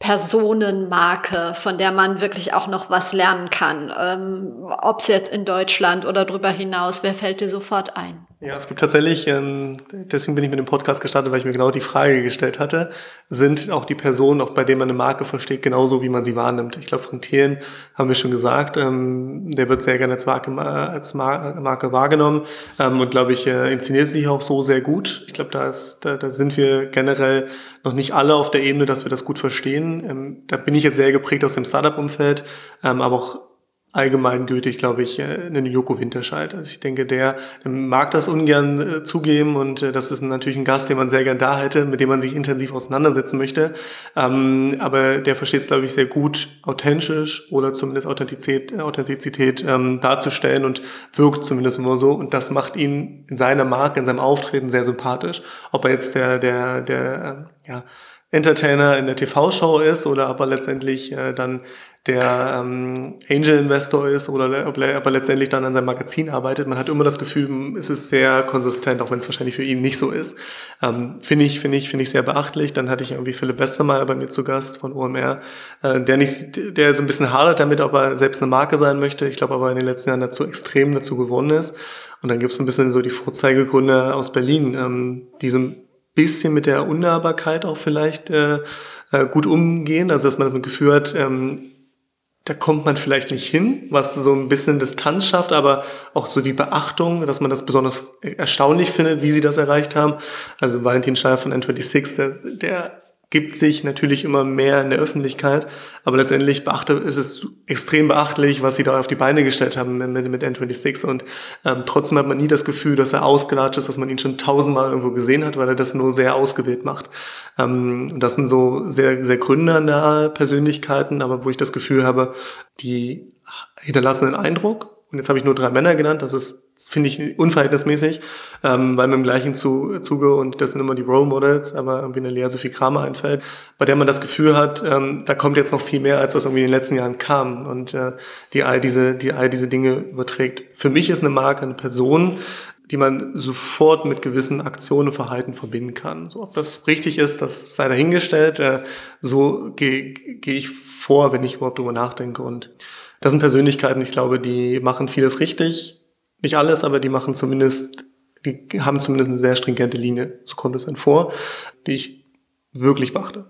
Personenmarke, von der man wirklich auch noch was lernen kann. Ähm, Ob es jetzt in Deutschland oder darüber hinaus, wer fällt dir sofort ein? Ja, es gibt tatsächlich, ähm, deswegen bin ich mit dem Podcast gestartet, weil ich mir genau die Frage gestellt hatte, sind auch die Personen, auch bei denen man eine Marke versteht, genauso wie man sie wahrnimmt. Ich glaube, Frank Thelen haben wir schon gesagt, ähm, der wird sehr gerne als Marke, als Marke wahrgenommen ähm, und glaube ich, äh, inszeniert sich auch so sehr gut. Ich glaube, da, ist, da, da sind wir generell noch nicht alle auf der Ebene, dass wir das gut verstehen. da bin ich jetzt sehr geprägt aus dem Startup-Umfeld, aber auch allgemeingültig, glaube ich, äh, einen Joko Winterscheid. Also ich denke, der, mag das ungern äh, zugeben und äh, das ist natürlich ein Gast, den man sehr gern da hätte, mit dem man sich intensiv auseinandersetzen möchte. Ähm, aber der versteht es, glaube ich, sehr gut, authentisch oder zumindest Authentizität, äh, Authentizität ähm, darzustellen und wirkt zumindest immer so. Und das macht ihn in seiner Marke, in seinem Auftreten sehr sympathisch. Ob er jetzt der, der, der, äh, ja, Entertainer in der TV-Show ist oder ob er letztendlich äh, dann der ähm, Angel-Investor ist oder ob er aber letztendlich dann an seinem Magazin arbeitet. Man hat immer das Gefühl, es ist sehr konsistent, auch wenn es wahrscheinlich für ihn nicht so ist. Ähm, finde ich, finde ich, finde ich sehr beachtlich. Dann hatte ich irgendwie Philipp Westermeier bei mir zu Gast von OMR, äh, der nicht, der so ein bisschen hadert damit, ob er selbst eine Marke sein möchte. Ich glaube aber in den letzten Jahren dazu extrem dazu gewonnen ist. Und dann gibt es ein bisschen so die Vorzeigegründe aus Berlin, ähm, die so ein bisschen mit der Unnahbarkeit auch vielleicht äh, äh, gut umgehen. Also dass man das Gefühl hat, ähm, da kommt man vielleicht nicht hin, was so ein bisschen Distanz schafft, aber auch so die Beachtung, dass man das besonders erstaunlich findet, wie sie das erreicht haben. Also Valentin Scheier von N26, der, der gibt sich natürlich immer mehr in der Öffentlichkeit, aber letztendlich beachte, ist es extrem beachtlich, was sie da auf die Beine gestellt haben mit, mit N26 und ähm, trotzdem hat man nie das Gefühl, dass er ausgelatscht ist, dass man ihn schon tausendmal irgendwo gesehen hat, weil er das nur sehr ausgewählt macht. Ähm, das sind so sehr, sehr gründernahe Persönlichkeiten, aber wo ich das Gefühl habe, die hinterlassen einen Eindruck und jetzt habe ich nur drei Männer genannt, das ist finde ich unverhältnismäßig, ähm, weil mir im gleichen Zuge, und das sind immer die Role Models, aber irgendwie eine Lea Sophie Kramer einfällt, bei der man das Gefühl hat, ähm, da kommt jetzt noch viel mehr, als was irgendwie in den letzten Jahren kam und äh, die all diese, die all diese Dinge überträgt. Für mich ist eine Marke eine Person, die man sofort mit gewissen Aktionen und Verhalten verbinden kann. So, ob das richtig ist, das sei dahingestellt. Äh, so gehe geh ich vor, wenn ich überhaupt drüber nachdenke. Und das sind Persönlichkeiten, ich glaube, die machen vieles richtig, nicht alles, aber die machen zumindest, die haben zumindest eine sehr stringente Linie, so kommt es dann vor, die ich wirklich beachte.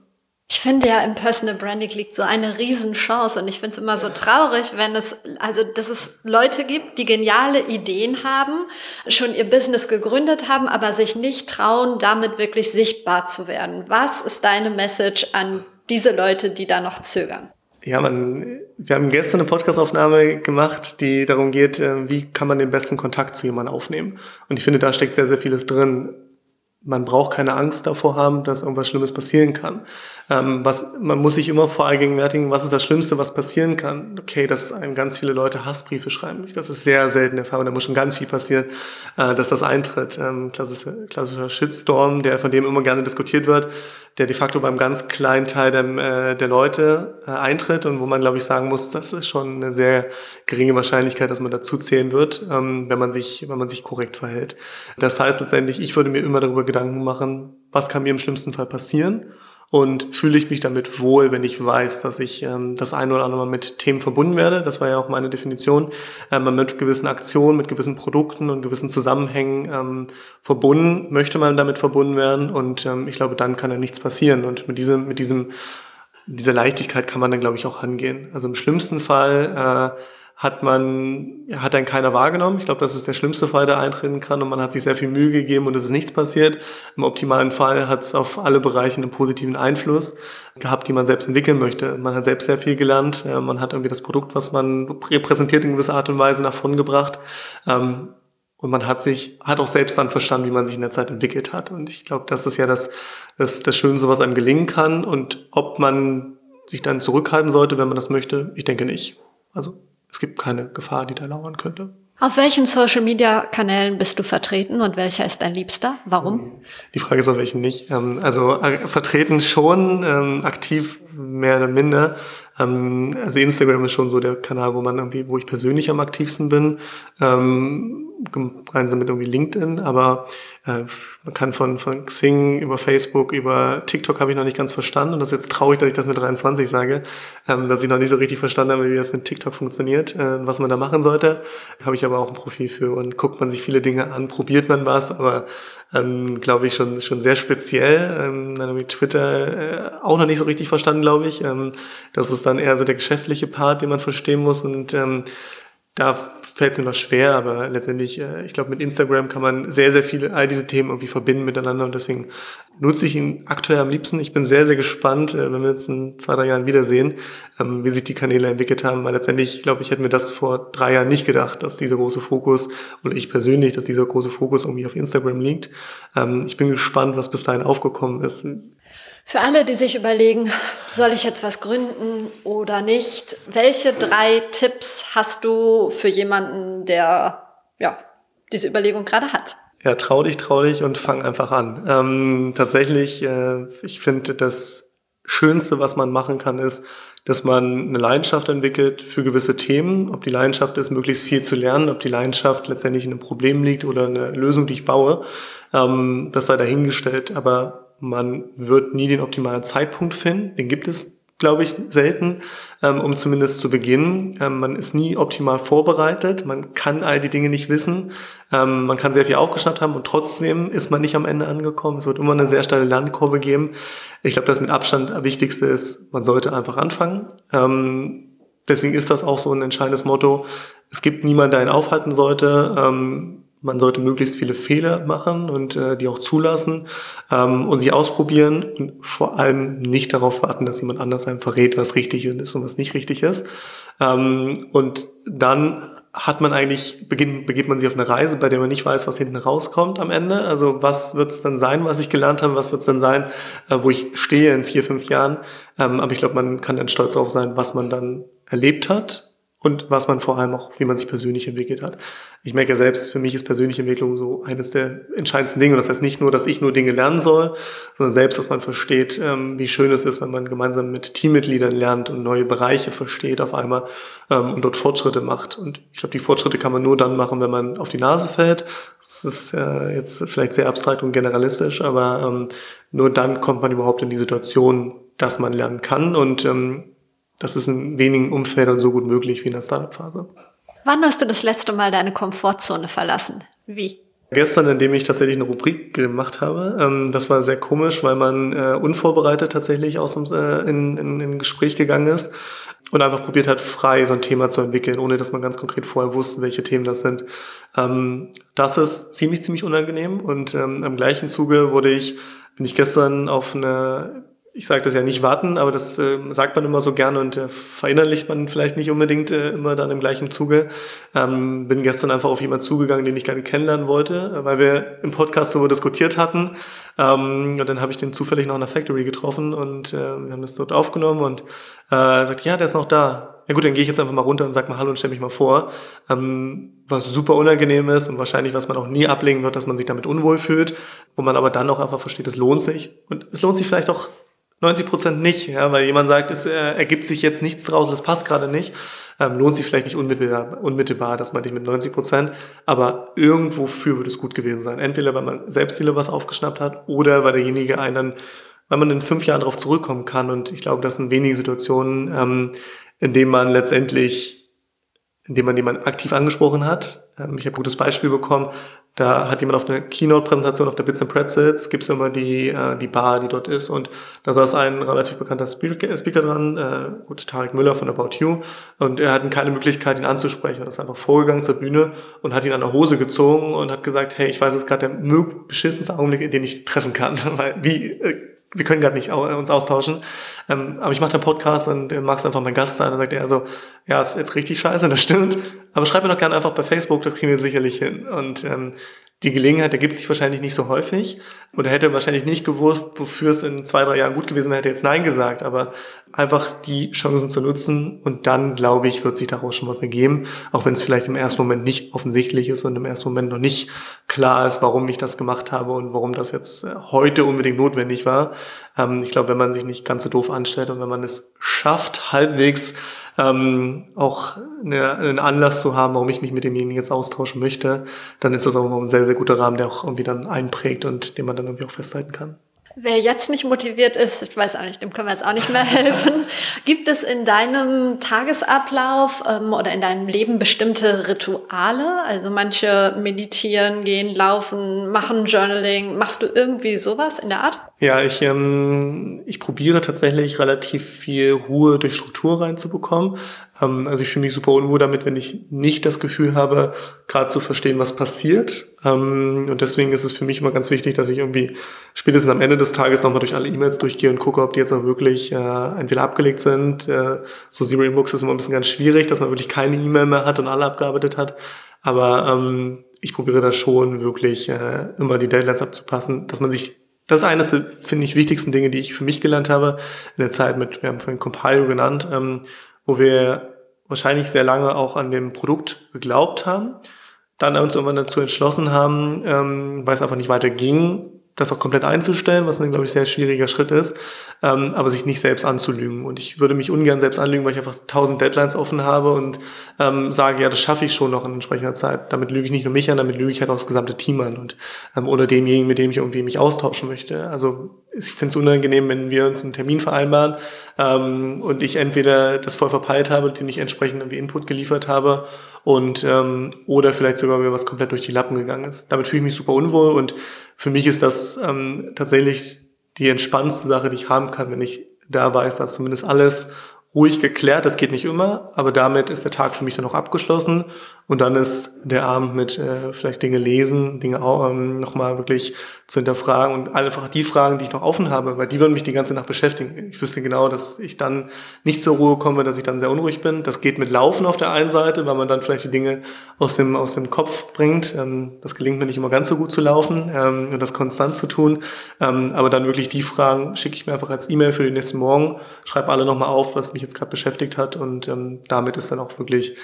Ich finde ja, im Personal Branding liegt so eine Riesenchance und ich finde es immer so traurig, wenn es, also, dass es Leute gibt, die geniale Ideen haben, schon ihr Business gegründet haben, aber sich nicht trauen, damit wirklich sichtbar zu werden. Was ist deine Message an diese Leute, die da noch zögern? Ja, man, wir haben gestern eine Podcastaufnahme gemacht, die darum geht, äh, wie kann man den besten Kontakt zu jemandem aufnehmen. Und ich finde, da steckt sehr, sehr vieles drin. Man braucht keine Angst davor haben, dass irgendwas Schlimmes passieren kann. Ähm, was, man muss sich immer vor allgegenwärtigen, was ist das Schlimmste, was passieren kann? Okay, dass einem ganz viele Leute Hassbriefe schreiben. Das ist sehr selten der Fall und da muss schon ganz viel passieren, äh, dass das eintritt. Ähm, klassischer, klassischer Shitstorm, der von dem immer gerne diskutiert wird, der de facto beim ganz kleinen Teil der, äh, der Leute äh, eintritt und wo man, glaube ich, sagen muss, das ist schon eine sehr geringe Wahrscheinlichkeit, dass man dazu zählen wird, ähm, wenn man sich, wenn man sich korrekt verhält. Das heißt letztendlich, ich würde mir immer darüber Gedanken machen, was kann mir im schlimmsten Fall passieren und fühle ich mich damit wohl, wenn ich weiß, dass ich ähm, das eine oder andere Mal mit Themen verbunden werde. Das war ja auch meine Definition. Ähm, mit gewissen Aktionen, mit gewissen Produkten und gewissen Zusammenhängen ähm, verbunden, möchte man damit verbunden werden und ähm, ich glaube, dann kann ja nichts passieren. Und mit diesem, mit diesem, dieser Leichtigkeit kann man dann, glaube ich, auch angehen. Also im schlimmsten Fall äh, hat man, hat dann keiner wahrgenommen. Ich glaube, das ist der schlimmste Fall, der eintreten kann und man hat sich sehr viel Mühe gegeben und es ist nichts passiert. Im optimalen Fall hat es auf alle Bereiche einen positiven Einfluss gehabt, die man selbst entwickeln möchte. Man hat selbst sehr viel gelernt, man hat irgendwie das Produkt, was man repräsentiert in gewisser Art und Weise nach vorn gebracht. Ähm, und man hat sich, hat auch selbst dann verstanden, wie man sich in der Zeit entwickelt hat. Und ich glaube, das ist ja das, das, das Schönste, was einem gelingen kann. Und ob man sich dann zurückhalten sollte, wenn man das möchte, ich denke nicht. Also es gibt keine Gefahr, die da lauern könnte. Auf welchen Social-Media-Kanälen bist du vertreten und welcher ist dein Liebster? Warum? Die Frage ist auf welchen nicht. Ähm, also äh, vertreten schon, ähm, aktiv mehr oder minder. Ähm, also Instagram ist schon so der Kanal, wo man irgendwie, wo ich persönlich am aktivsten bin, gemeinsam mit irgendwie LinkedIn, aber äh, man kann von, von Xing über Facebook, über TikTok habe ich noch nicht ganz verstanden und das ist jetzt traurig, dass ich das mit 23 sage, ähm, dass ich noch nicht so richtig verstanden habe, wie das mit TikTok funktioniert, äh, was man da machen sollte. Habe ich aber auch ein Profil für und guckt man sich viele Dinge an, probiert man was, aber ähm, glaube ich schon schon sehr speziell. Ähm, dann habe ich Twitter äh, auch noch nicht so richtig verstanden, glaube ich. Ähm, das ist dann eher so der geschäftliche Part, den man verstehen muss und ähm, da fällt es mir noch schwer, aber letztendlich, äh, ich glaube, mit Instagram kann man sehr, sehr viele, all diese Themen irgendwie verbinden miteinander und deswegen nutze ich ihn aktuell am liebsten. Ich bin sehr, sehr gespannt, äh, wenn wir jetzt in zwei, drei Jahren wiedersehen, ähm, wie sich die Kanäle entwickelt haben, weil letztendlich, glaube ich, hätte mir das vor drei Jahren nicht gedacht, dass dieser große Fokus, oder ich persönlich, dass dieser große Fokus irgendwie auf Instagram liegt. Ähm, ich bin gespannt, was bis dahin aufgekommen ist. Für alle, die sich überlegen, soll ich jetzt was gründen oder nicht, welche drei Tipps hast du für jemanden, der ja, diese Überlegung gerade hat? Ja, trau dich, trau dich und fang einfach an. Ähm, tatsächlich, äh, ich finde, das Schönste, was man machen kann, ist, dass man eine Leidenschaft entwickelt für gewisse Themen. Ob die Leidenschaft ist, möglichst viel zu lernen, ob die Leidenschaft letztendlich in einem Problem liegt oder eine Lösung, die ich baue, ähm, das sei dahingestellt. Aber man wird nie den optimalen Zeitpunkt finden. Den gibt es, glaube ich, selten, ähm, um zumindest zu beginnen. Ähm, man ist nie optimal vorbereitet. Man kann all die Dinge nicht wissen. Ähm, man kann sehr viel aufgeschnappt haben und trotzdem ist man nicht am Ende angekommen. Es wird immer eine sehr steile Lernkurve geben. Ich glaube, das mit Abstand Wichtigste ist, man sollte einfach anfangen. deswegen ist das auch so ein entscheidendes Motto. Es gibt niemanden, der einen aufhalten sollte man sollte möglichst viele Fehler machen und äh, die auch zulassen ähm, und sich ausprobieren und vor allem nicht darauf warten, dass jemand anders einem verrät, was richtig ist und was nicht richtig ist. Ähm, und dann hat man eigentlich, beginnt, begeht man sich auf eine Reise, bei der man nicht weiß, was hinten rauskommt am Ende. Also was wird es dann sein, was ich gelernt habe, was wird es dann sein, äh, wo ich stehe in vier, fünf Jahren. Ähm, aber ich glaube, man kann dann stolz auf sein, was man dann erlebt hat und was man vor allem auch, wie man sich persönlich entwickelt hat. Ich merke ja selbst, für mich ist persönliche Entwicklung so eines der entscheidendsten Dinge. Und das heißt nicht nur, dass ich nur Dinge lernen soll, sondern selbst, dass man versteht, ähm, wie schön es ist, wenn man gemeinsam mit Teammitgliedern lernt und neue Bereiche versteht auf einmal ähm, und dort Fortschritte macht. Und ich glaube, die Fortschritte kann man nur dann machen, wenn man auf die Nase fällt. Das ist äh, jetzt vielleicht sehr abstrakt und generalistisch, aber ähm, nur dann kommt man überhaupt in die Situation, dass man lernen kann. Und das ist in wenigen Umfeldern so gut möglich wie in der Startup-Phase. Wann hast du das letzte Mal deine Komfortzone verlassen? Wie? Gestern, indem ich tatsächlich eine Rubrik gemacht habe. Ähm, das war sehr komisch, weil man äh, unvorbereitet tatsächlich aus dem, äh, in, in, in ein Gespräch gegangen ist und einfach probiert hat, frei so ein Thema zu entwickeln, ohne dass man ganz konkret vorher wusste, welche Themen das sind. Ähm, das ist ziemlich, ziemlich unangenehm und ähm, am gleichen Zuge wurde ich, bin ich gestern auf eine ich sage das ja nicht warten, aber das äh, sagt man immer so gerne und äh, verinnerlicht man vielleicht nicht unbedingt äh, immer dann im gleichen Zuge. Ähm, bin gestern einfach auf jemanden zugegangen, den ich gerne kennenlernen wollte, weil wir im Podcast darüber diskutiert hatten. Ähm, und dann habe ich den zufällig noch in der Factory getroffen und äh, wir haben das dort aufgenommen und äh, sagt, ja, der ist noch da. Ja gut, dann gehe ich jetzt einfach mal runter und sag mal Hallo und stell mich mal vor. Ähm, was super unangenehm ist und wahrscheinlich, was man auch nie ablegen wird, dass man sich damit unwohl fühlt, wo man aber dann auch einfach versteht, es lohnt sich. Und es lohnt sich vielleicht auch 90 Prozent nicht, ja, weil jemand sagt, es äh, ergibt sich jetzt nichts draus, das passt gerade nicht, ähm, lohnt sich vielleicht nicht unmittelbar, unmittelbar, das meinte ich mit 90 Prozent, aber irgendwofür wird es gut gewesen sein. Entweder, weil man selbst was aufgeschnappt hat oder weil derjenige einen dann, weil man in fünf Jahren darauf zurückkommen kann und ich glaube, das sind wenige Situationen, ähm, in denen man letztendlich, in denen man jemanden aktiv angesprochen hat. Ähm, ich habe ein gutes Beispiel bekommen, da hat jemand auf einer Keynote-Präsentation auf der Bits and Pretzels, gibt's immer die, äh, die Bar, die dort ist. Und da saß ein relativ bekannter Speaker, Speaker dran, äh, gut, Tarek Müller von About You. Und er hatten keine Möglichkeit, ihn anzusprechen. Er ist einfach vorgegangen zur Bühne und hat ihn an der Hose gezogen und hat gesagt, hey, ich weiß, es ist gerade der beschissenste Augenblick, in den ich treffen kann. Weil, wie, äh, wir können gerade nicht uns austauschen. Ähm, aber ich mache den Podcast und äh, magst einfach mein Gast sein. Und dann sagt er also, ja, ist jetzt richtig scheiße, das stimmt. Aber schreib mir doch gerne einfach bei Facebook, das kriegen wir sicherlich hin. Und ähm, die Gelegenheit ergibt sich wahrscheinlich nicht so häufig und er hätte wahrscheinlich nicht gewusst, wofür es in zwei, drei Jahren gut gewesen wäre, hätte jetzt Nein gesagt, aber einfach die Chancen zu nutzen und dann, glaube ich, wird sich daraus schon was ergeben, auch wenn es vielleicht im ersten Moment nicht offensichtlich ist und im ersten Moment noch nicht klar ist, warum ich das gemacht habe und warum das jetzt äh, heute unbedingt notwendig war. Ähm, ich glaube, wenn man sich nicht ganz so doof anstellt und wenn man es schafft, halbwegs ähm, auch eine, einen Anlass zu haben, warum ich mich mit demjenigen jetzt austauschen möchte, dann ist das auch ein sehr, sehr guter Rahmen, der auch irgendwie dann einprägt und den man dann irgendwie auch festhalten kann. Wer jetzt nicht motiviert ist, ich weiß auch nicht, dem können wir jetzt auch nicht mehr helfen. Gibt es in deinem Tagesablauf ähm, oder in deinem Leben bestimmte Rituale? Also manche meditieren, gehen, laufen, machen Journaling. Machst du irgendwie sowas in der Art? Ja, ich, ähm, ich probiere tatsächlich relativ viel Ruhe durch Struktur reinzubekommen. Ähm, also ich fühle mich super unwohl damit, wenn ich nicht das Gefühl habe, gerade zu verstehen, was passiert. Ähm, und deswegen ist es für mich immer ganz wichtig, dass ich irgendwie spätestens am Ende des Tages nochmal durch alle E-Mails durchgehe und gucke, ob die jetzt auch wirklich äh, entweder abgelegt sind. Äh, so Zero Inbox ist immer ein bisschen ganz schwierig, dass man wirklich keine E-Mail mehr hat und alle abgearbeitet hat. Aber ähm, ich probiere da schon wirklich äh, immer die Deadlines abzupassen, dass man sich das ist eines der, finde ich, wichtigsten Dinge, die ich für mich gelernt habe in der Zeit mit, wir haben vorhin Compile genannt, ähm, wo wir wahrscheinlich sehr lange auch an dem Produkt geglaubt haben, dann uns irgendwann dazu entschlossen haben, ähm, weil es einfach nicht weiter ging, das auch komplett einzustellen, was ein, glaube ich, sehr schwieriger Schritt ist, ähm, aber sich nicht selbst anzulügen. Und ich würde mich ungern selbst anlügen, weil ich einfach tausend Deadlines offen habe und ähm, sage, ja, das schaffe ich schon noch in entsprechender Zeit. Damit lüge ich nicht nur mich an, damit lüge ich halt auch das gesamte Team an und ähm, oder demjenigen, mit dem ich irgendwie mich austauschen möchte. Also ich finde es unangenehm, wenn wir uns einen Termin vereinbaren ähm, und ich entweder das voll verpeilt habe, den ich entsprechend irgendwie Input geliefert habe und ähm, oder vielleicht sogar mir was komplett durch die Lappen gegangen ist. Damit fühle ich mich super unwohl und für mich ist das ähm, tatsächlich die entspannendste Sache, die ich haben kann, wenn ich da weiß, dass zumindest alles ruhig geklärt. Das geht nicht immer, aber damit ist der Tag für mich dann auch abgeschlossen Und dann ist der Abend mit äh, vielleicht Dinge lesen, Dinge auch ähm, nochmal wirklich zu hinterfragen und einfach die Fragen, die ich noch offen habe, weil die würden mich die ganze Nacht beschäftigen. Ich wüsste genau, dass ich dann nicht zur Ruhe komme, dass ich dann sehr unruhig bin. Das geht mit Laufen auf der einen Seite, weil man dann vielleicht die Dinge aus dem, aus dem Kopf bringt. Ähm, das gelingt mir nicht immer ganz so gut zu laufen ähm, und das konstant zu tun. Ähm, aber dann wirklich die Fragen schicke ich mir einfach als E-Mail für den nächsten Morgen, schreibe alle nochmal auf, was mich jetzt gerade beschäftigt hat und ähm, damit ist dann auch wirklich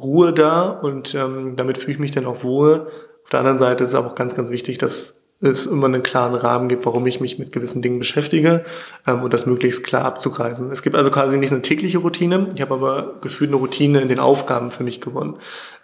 Ruhe da und ähm, damit fühle ich mich dann auch wohl. Auf der anderen Seite ist es aber auch ganz, ganz wichtig, dass es immer einen klaren Rahmen gibt, warum ich mich mit gewissen Dingen beschäftige ähm, und das möglichst klar abzugreisen. Es gibt also quasi nicht eine tägliche Routine, ich habe aber gefühlt eine Routine in den Aufgaben für mich gewonnen.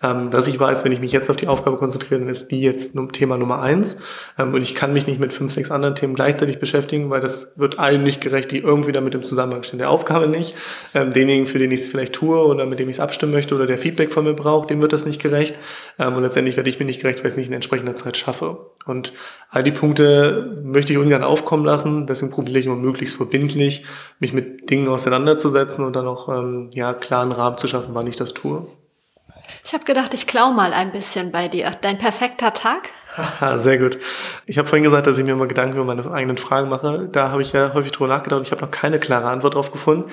Ähm, dass ich weiß, wenn ich mich jetzt auf die Aufgabe konzentriere, dann ist die jetzt Thema Nummer eins ähm, und ich kann mich nicht mit fünf, sechs anderen Themen gleichzeitig beschäftigen, weil das wird allen nicht gerecht, die irgendwie damit im Zusammenhang stehen. Der Aufgabe nicht, ähm, denjenigen, für den ich es vielleicht tue oder mit dem ich es abstimmen möchte oder der Feedback von mir braucht, dem wird das nicht gerecht ähm, und letztendlich werde ich mir nicht gerecht, weil ich es nicht in entsprechender Zeit schaffe. Und all die Punkte möchte ich ungern aufkommen lassen, deswegen probiere ich immer möglichst verbindlich, mich mit Dingen auseinanderzusetzen und dann auch ähm, ja, klaren Rahmen zu schaffen, wann ich das tue. Ich habe gedacht, ich klau mal ein bisschen bei dir. Dein perfekter Tag? sehr gut. Ich habe vorhin gesagt, dass ich mir mal Gedanken über meine eigenen Fragen mache. Da habe ich ja häufig drüber nachgedacht ich habe noch keine klare Antwort drauf gefunden.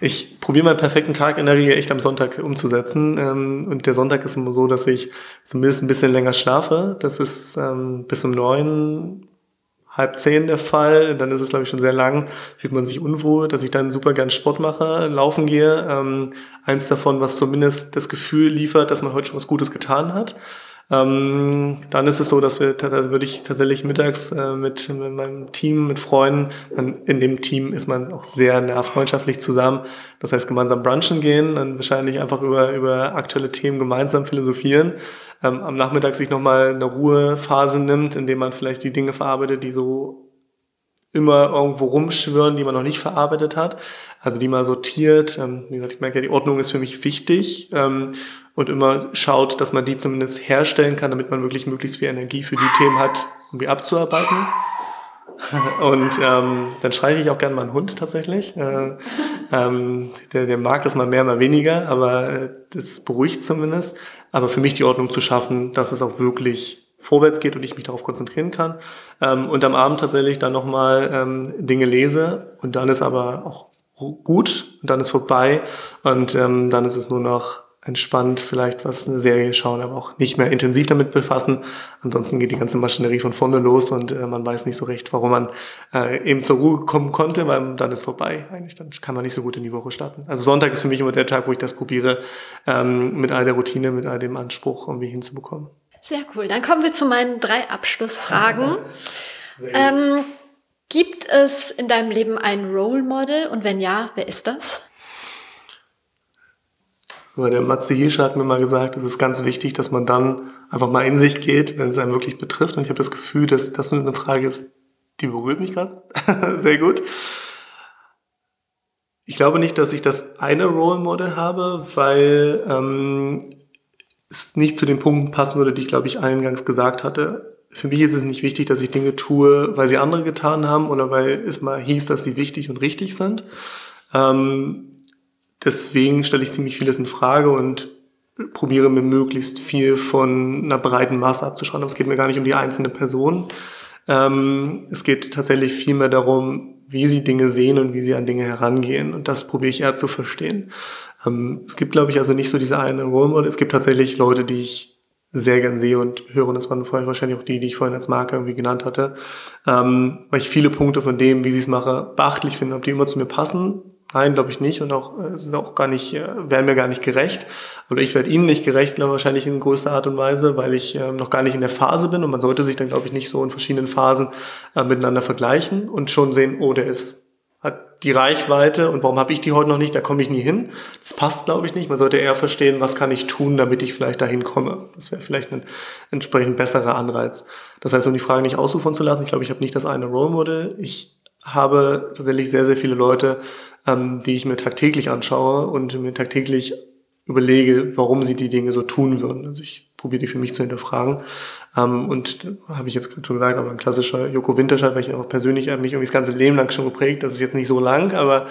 Ich probiere meinen perfekten Tag in der Regel echt am Sonntag umzusetzen. Ähm, und der Sonntag ist immer so, dass ich zumindest ein bisschen länger schlafe. Das ist ähm, bis um neun, halb zehn der Fall. Dann ist es, glaube ich, schon sehr lang. Fühlt man sich unwohl, dass ich dann super gern Sport mache, laufen gehe. Ähm, eins davon, was zumindest das Gefühl liefert, dass man heute schon was Gutes getan hat. Ähm, dann ist es so, dass wir, da würde ich tatsächlich mittags äh, mit, mit meinem Team, mit Freunden, in dem Team ist man auch sehr nah freundschaftlich zusammen. Das heißt, gemeinsam brunchen gehen, dann wahrscheinlich einfach über, über aktuelle Themen gemeinsam philosophieren. Ähm, am Nachmittag sich nochmal eine Ruhephase nimmt, indem man vielleicht die Dinge verarbeitet, die so immer irgendwo rumschwirren, die man noch nicht verarbeitet hat. Also die mal sortiert. Ähm, wie gesagt, ich merke ja, die Ordnung ist für mich wichtig. Ähm, und immer schaut, dass man die zumindest herstellen kann, damit man wirklich möglichst viel Energie für die Themen hat, um die abzuarbeiten. Und ähm, dann schreie ich auch gerne mal einen Hund tatsächlich. Äh, ähm, der, der mag das mal mehr, mal weniger, aber äh, das beruhigt zumindest. Aber für mich die Ordnung zu schaffen, dass es auch wirklich vorwärts geht und ich mich darauf konzentrieren kann. Ähm, und am Abend tatsächlich dann nochmal ähm, Dinge lese und dann ist aber auch gut und dann ist vorbei und ähm, dann ist es nur noch entspannt vielleicht was eine Serie schauen, aber auch nicht mehr intensiv damit befassen. Ansonsten geht die ganze Maschinerie von vorne los und äh, man weiß nicht so recht, warum man äh, eben zur Ruhe kommen konnte, weil dann ist vorbei. Eigentlich dann kann man nicht so gut in die Woche starten. Also Sonntag ist für mich immer der Tag, wo ich das probiere, ähm, mit all der Routine, mit all dem Anspruch irgendwie hinzubekommen. Sehr cool. Dann kommen wir zu meinen drei Abschlussfragen. ähm, gibt es in deinem Leben ein Role Model und wenn ja, wer ist das? Aber der Matze Hirscher hat mir mal gesagt, es ist ganz wichtig, dass man dann einfach mal in sich geht, wenn es einen wirklich betrifft. Und ich habe das Gefühl, dass das eine Frage ist, die berührt mich gerade. Sehr gut. Ich glaube nicht, dass ich das eine Role Model habe, weil ähm, es nicht zu den Punkten passen würde, die ich, glaube ich, eingangs gesagt hatte. Für mich ist es nicht wichtig, dass ich Dinge tue, weil sie andere getan haben oder weil es mal hieß, dass sie wichtig und richtig sind. Ähm, deswegen stelle ich ziemlich vieles in Frage und probiere mir möglichst viel von einer breiten Masse abzuschauen. Aber es geht mir gar nicht um die einzelne Person. Ähm, es geht tatsächlich viel mehr darum, wie sie Dinge sehen und wie sie an Dinge herangehen. Und das probiere ich eher zu verstehen. Ähm, es gibt, glaube ich, also nicht so diese eine Role Model. Es gibt tatsächlich Leute, die ich sehr gern sehe und höre. Und das waren vorher wahrscheinlich auch die, die ich vorhin als Marke irgendwie genannt hatte. Ähm, weil ich viele Punkte von dem, wie sie es mache, beachtlich finde, ob die immer zu mir passen Nein, glaube ich nicht und auch äh, sind auch gar nicht, äh, werden mir gar nicht gerecht. Oder ich werde ihnen nicht gerecht, glaube ich, wahrscheinlich in größter Art und Weise, weil ich äh, noch gar nicht in der Phase bin und man sollte sich dann, glaube ich, nicht so in verschiedenen Phasen äh, miteinander vergleichen und schon sehen, oh, der ist hat die Reichweite und warum habe ich die heute noch nicht, da komme ich nie hin. Das passt, glaube ich, nicht. Man sollte eher verstehen, was kann ich tun, damit ich vielleicht dahin komme. Das wäre vielleicht ein entsprechend besserer Anreiz. Das heißt, um die Frage nicht ausufern zu lassen, ich glaube, ich habe nicht das eine Role Model. Ich habe tatsächlich sehr, sehr viele Leute, ähm, die ich mir tagtäglich anschaue und mir tagtäglich überlege, warum sie die Dinge so tun würden. Also ich probiere die für mich zu hinterfragen. Ähm, und habe ich jetzt schon gesagt, aber ein klassischer Joko Winterscheid, weil ich einfach persönlich mich irgendwie das ganze Leben lang schon geprägt. Das ist jetzt nicht so lang, aber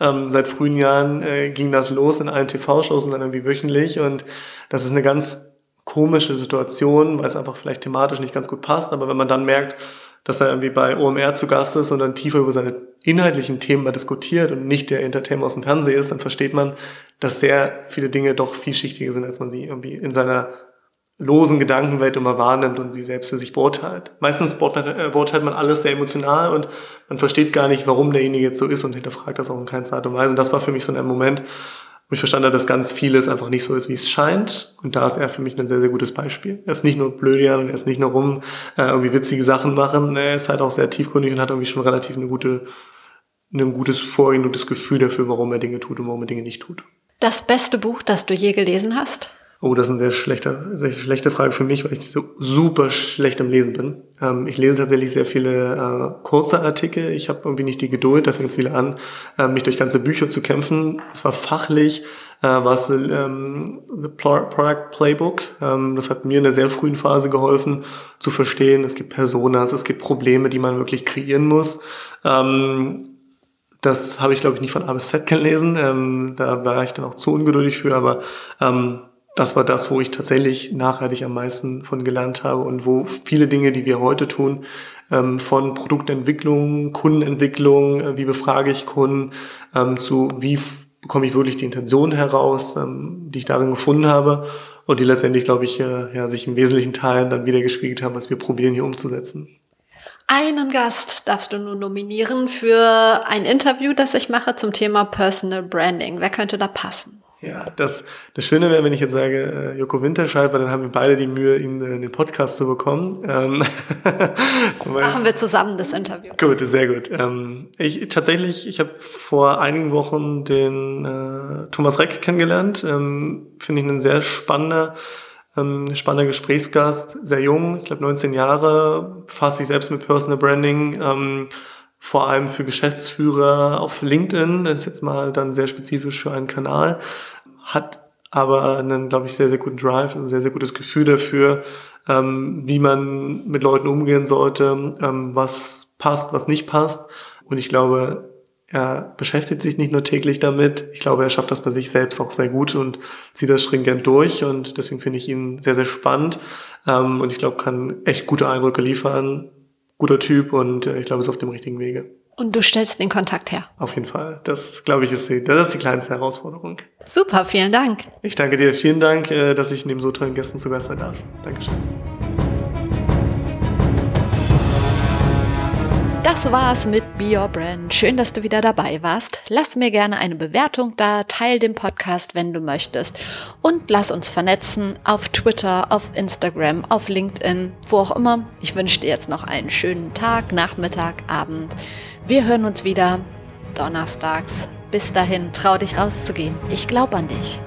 ähm, seit frühen Jahren äh, ging das los in allen TV-Shows und dann irgendwie wöchentlich. Und das ist eine ganz komische Situation, weil es einfach vielleicht thematisch nicht ganz gut passt. Aber wenn man dann merkt, dass er irgendwie bei OMR zu Gast ist und dann tiefer über seine inhaltlichen Themen mal diskutiert und nicht der Entertainer aus dem Fernsehen ist, dann versteht man, dass sehr viele Dinge doch vielschichtiger sind, als man sie irgendwie in seiner losen Gedankenwelt immer wahrnimmt und sie selbst für sich beurteilt. Meistens beurteilt, äh, man alles sehr emotional und man versteht gar nicht, warum derjenige jetzt so ist und hinterfragt das auch in keiner Art und Weise. Und das war für mich so ein Moment, wo ich verstanden habe, dass ganz vieles einfach nicht so ist, wie es scheint. Und da ist er für mich ein sehr, sehr gutes Beispiel. Er ist nicht nur blödian und er ist nicht nur rum äh, irgendwie witzige Sachen machen. Er ist halt auch sehr tiefgründig und hat irgendwie schon relativ eine gute, ein gutes Vorgehen und das Gefühl dafür, warum er Dinge tut und warum er Dinge nicht tut. Das beste Buch, das du je gelesen hast? Oh, das ist eine sehr schlechte, sehr schlechte Frage für mich, weil ich so super schlecht im Lesen bin. Ähm, ich lese tatsächlich sehr viele äh, kurze Artikel. Ich habe irgendwie nicht die Geduld, da fängt es wieder an, äh, mich durch ganze Bücher zu kämpfen. Es war fachlich, äh, war es ähm, The Product Playbook. Ähm, das hat mir in der sehr frühen Phase geholfen, zu verstehen, es gibt Personas, es gibt Probleme, die man wirklich kreieren muss. Ähm, das habe ich, glaube ich, nicht von A bis Z gelesen. Ähm, da war ich dann auch zu ungeduldig für, aber ähm, das war das, wo ich tatsächlich nachhaltig am meisten von gelernt habe und wo viele Dinge, die wir heute tun, ähm, von Produktentwicklung, Kundenentwicklung, äh, wie befrage ich Kunden, ähm, zu wie bekomme ich wirklich die Intention heraus, ähm, die ich darin gefunden habe und die letztendlich, glaube ich, äh, ja, sich im wesentlichen Teilen dann wieder gespiegelt haben, was wir probieren hier umzusetzen. Einen Gast darfst du nur nominieren für ein Interview, das ich mache zum Thema Personal Branding. Wer könnte da passen? Ja, das, das Schöne wäre, wenn ich jetzt sage, äh, Joko Winterscheid, weil dann haben wir beide die Mühe, ihn äh, in den Podcast zu bekommen. Ähm, Machen wir zusammen das Interview. Gut, sehr gut. Ähm, ich tatsächlich, ich habe vor einigen Wochen den äh, Thomas Reck kennengelernt. Ähm, Finde ich ein sehr spannender, ähm, spannender Gesprächsgast, sehr jung, ich glaube 19 Jahre, befasst sich selbst mit Personal Branding. Ähm, vor allem für Geschäftsführer auf LinkedIn, das ist jetzt mal dann sehr spezifisch für einen Kanal, hat aber einen, glaube ich, sehr, sehr guten Drive, ein sehr, sehr gutes Gefühl dafür, ähm, wie man mit Leuten umgehen sollte, ähm, was passt, was nicht passt. Und ich glaube, er beschäftigt sich nicht nur täglich damit, ich glaube, er schafft das bei sich selbst auch sehr gut und zieht das stringent durch und deswegen finde ich ihn sehr, sehr spannend ähm, und ich glaube, kann echt gute Eindrücke liefern, guter Typ und äh, ich glaube, ist auf dem richtigen Wege. Und du stellst den Kontakt her. Auf jeden Fall. Das, glaube ich, ist die, das ist die kleinste Herausforderung. Super, vielen Dank. Ich danke dir. Vielen Dank, äh, dass ich neben so tollen Gästen zu Gast sein darf. Dankeschön. Das war's mit Be Your Brand. Schön, dass du wieder dabei warst. Lass mir gerne eine Bewertung da, teil den Podcast, wenn du möchtest. Und lass uns vernetzen auf Twitter, auf Instagram, auf LinkedIn, wo auch immer. Ich wünsche dir jetzt noch einen schönen Tag, Nachmittag, Abend. Wir hören uns wieder donnerstags. Bis dahin, trau dich rauszugehen. Ich glaube an dich.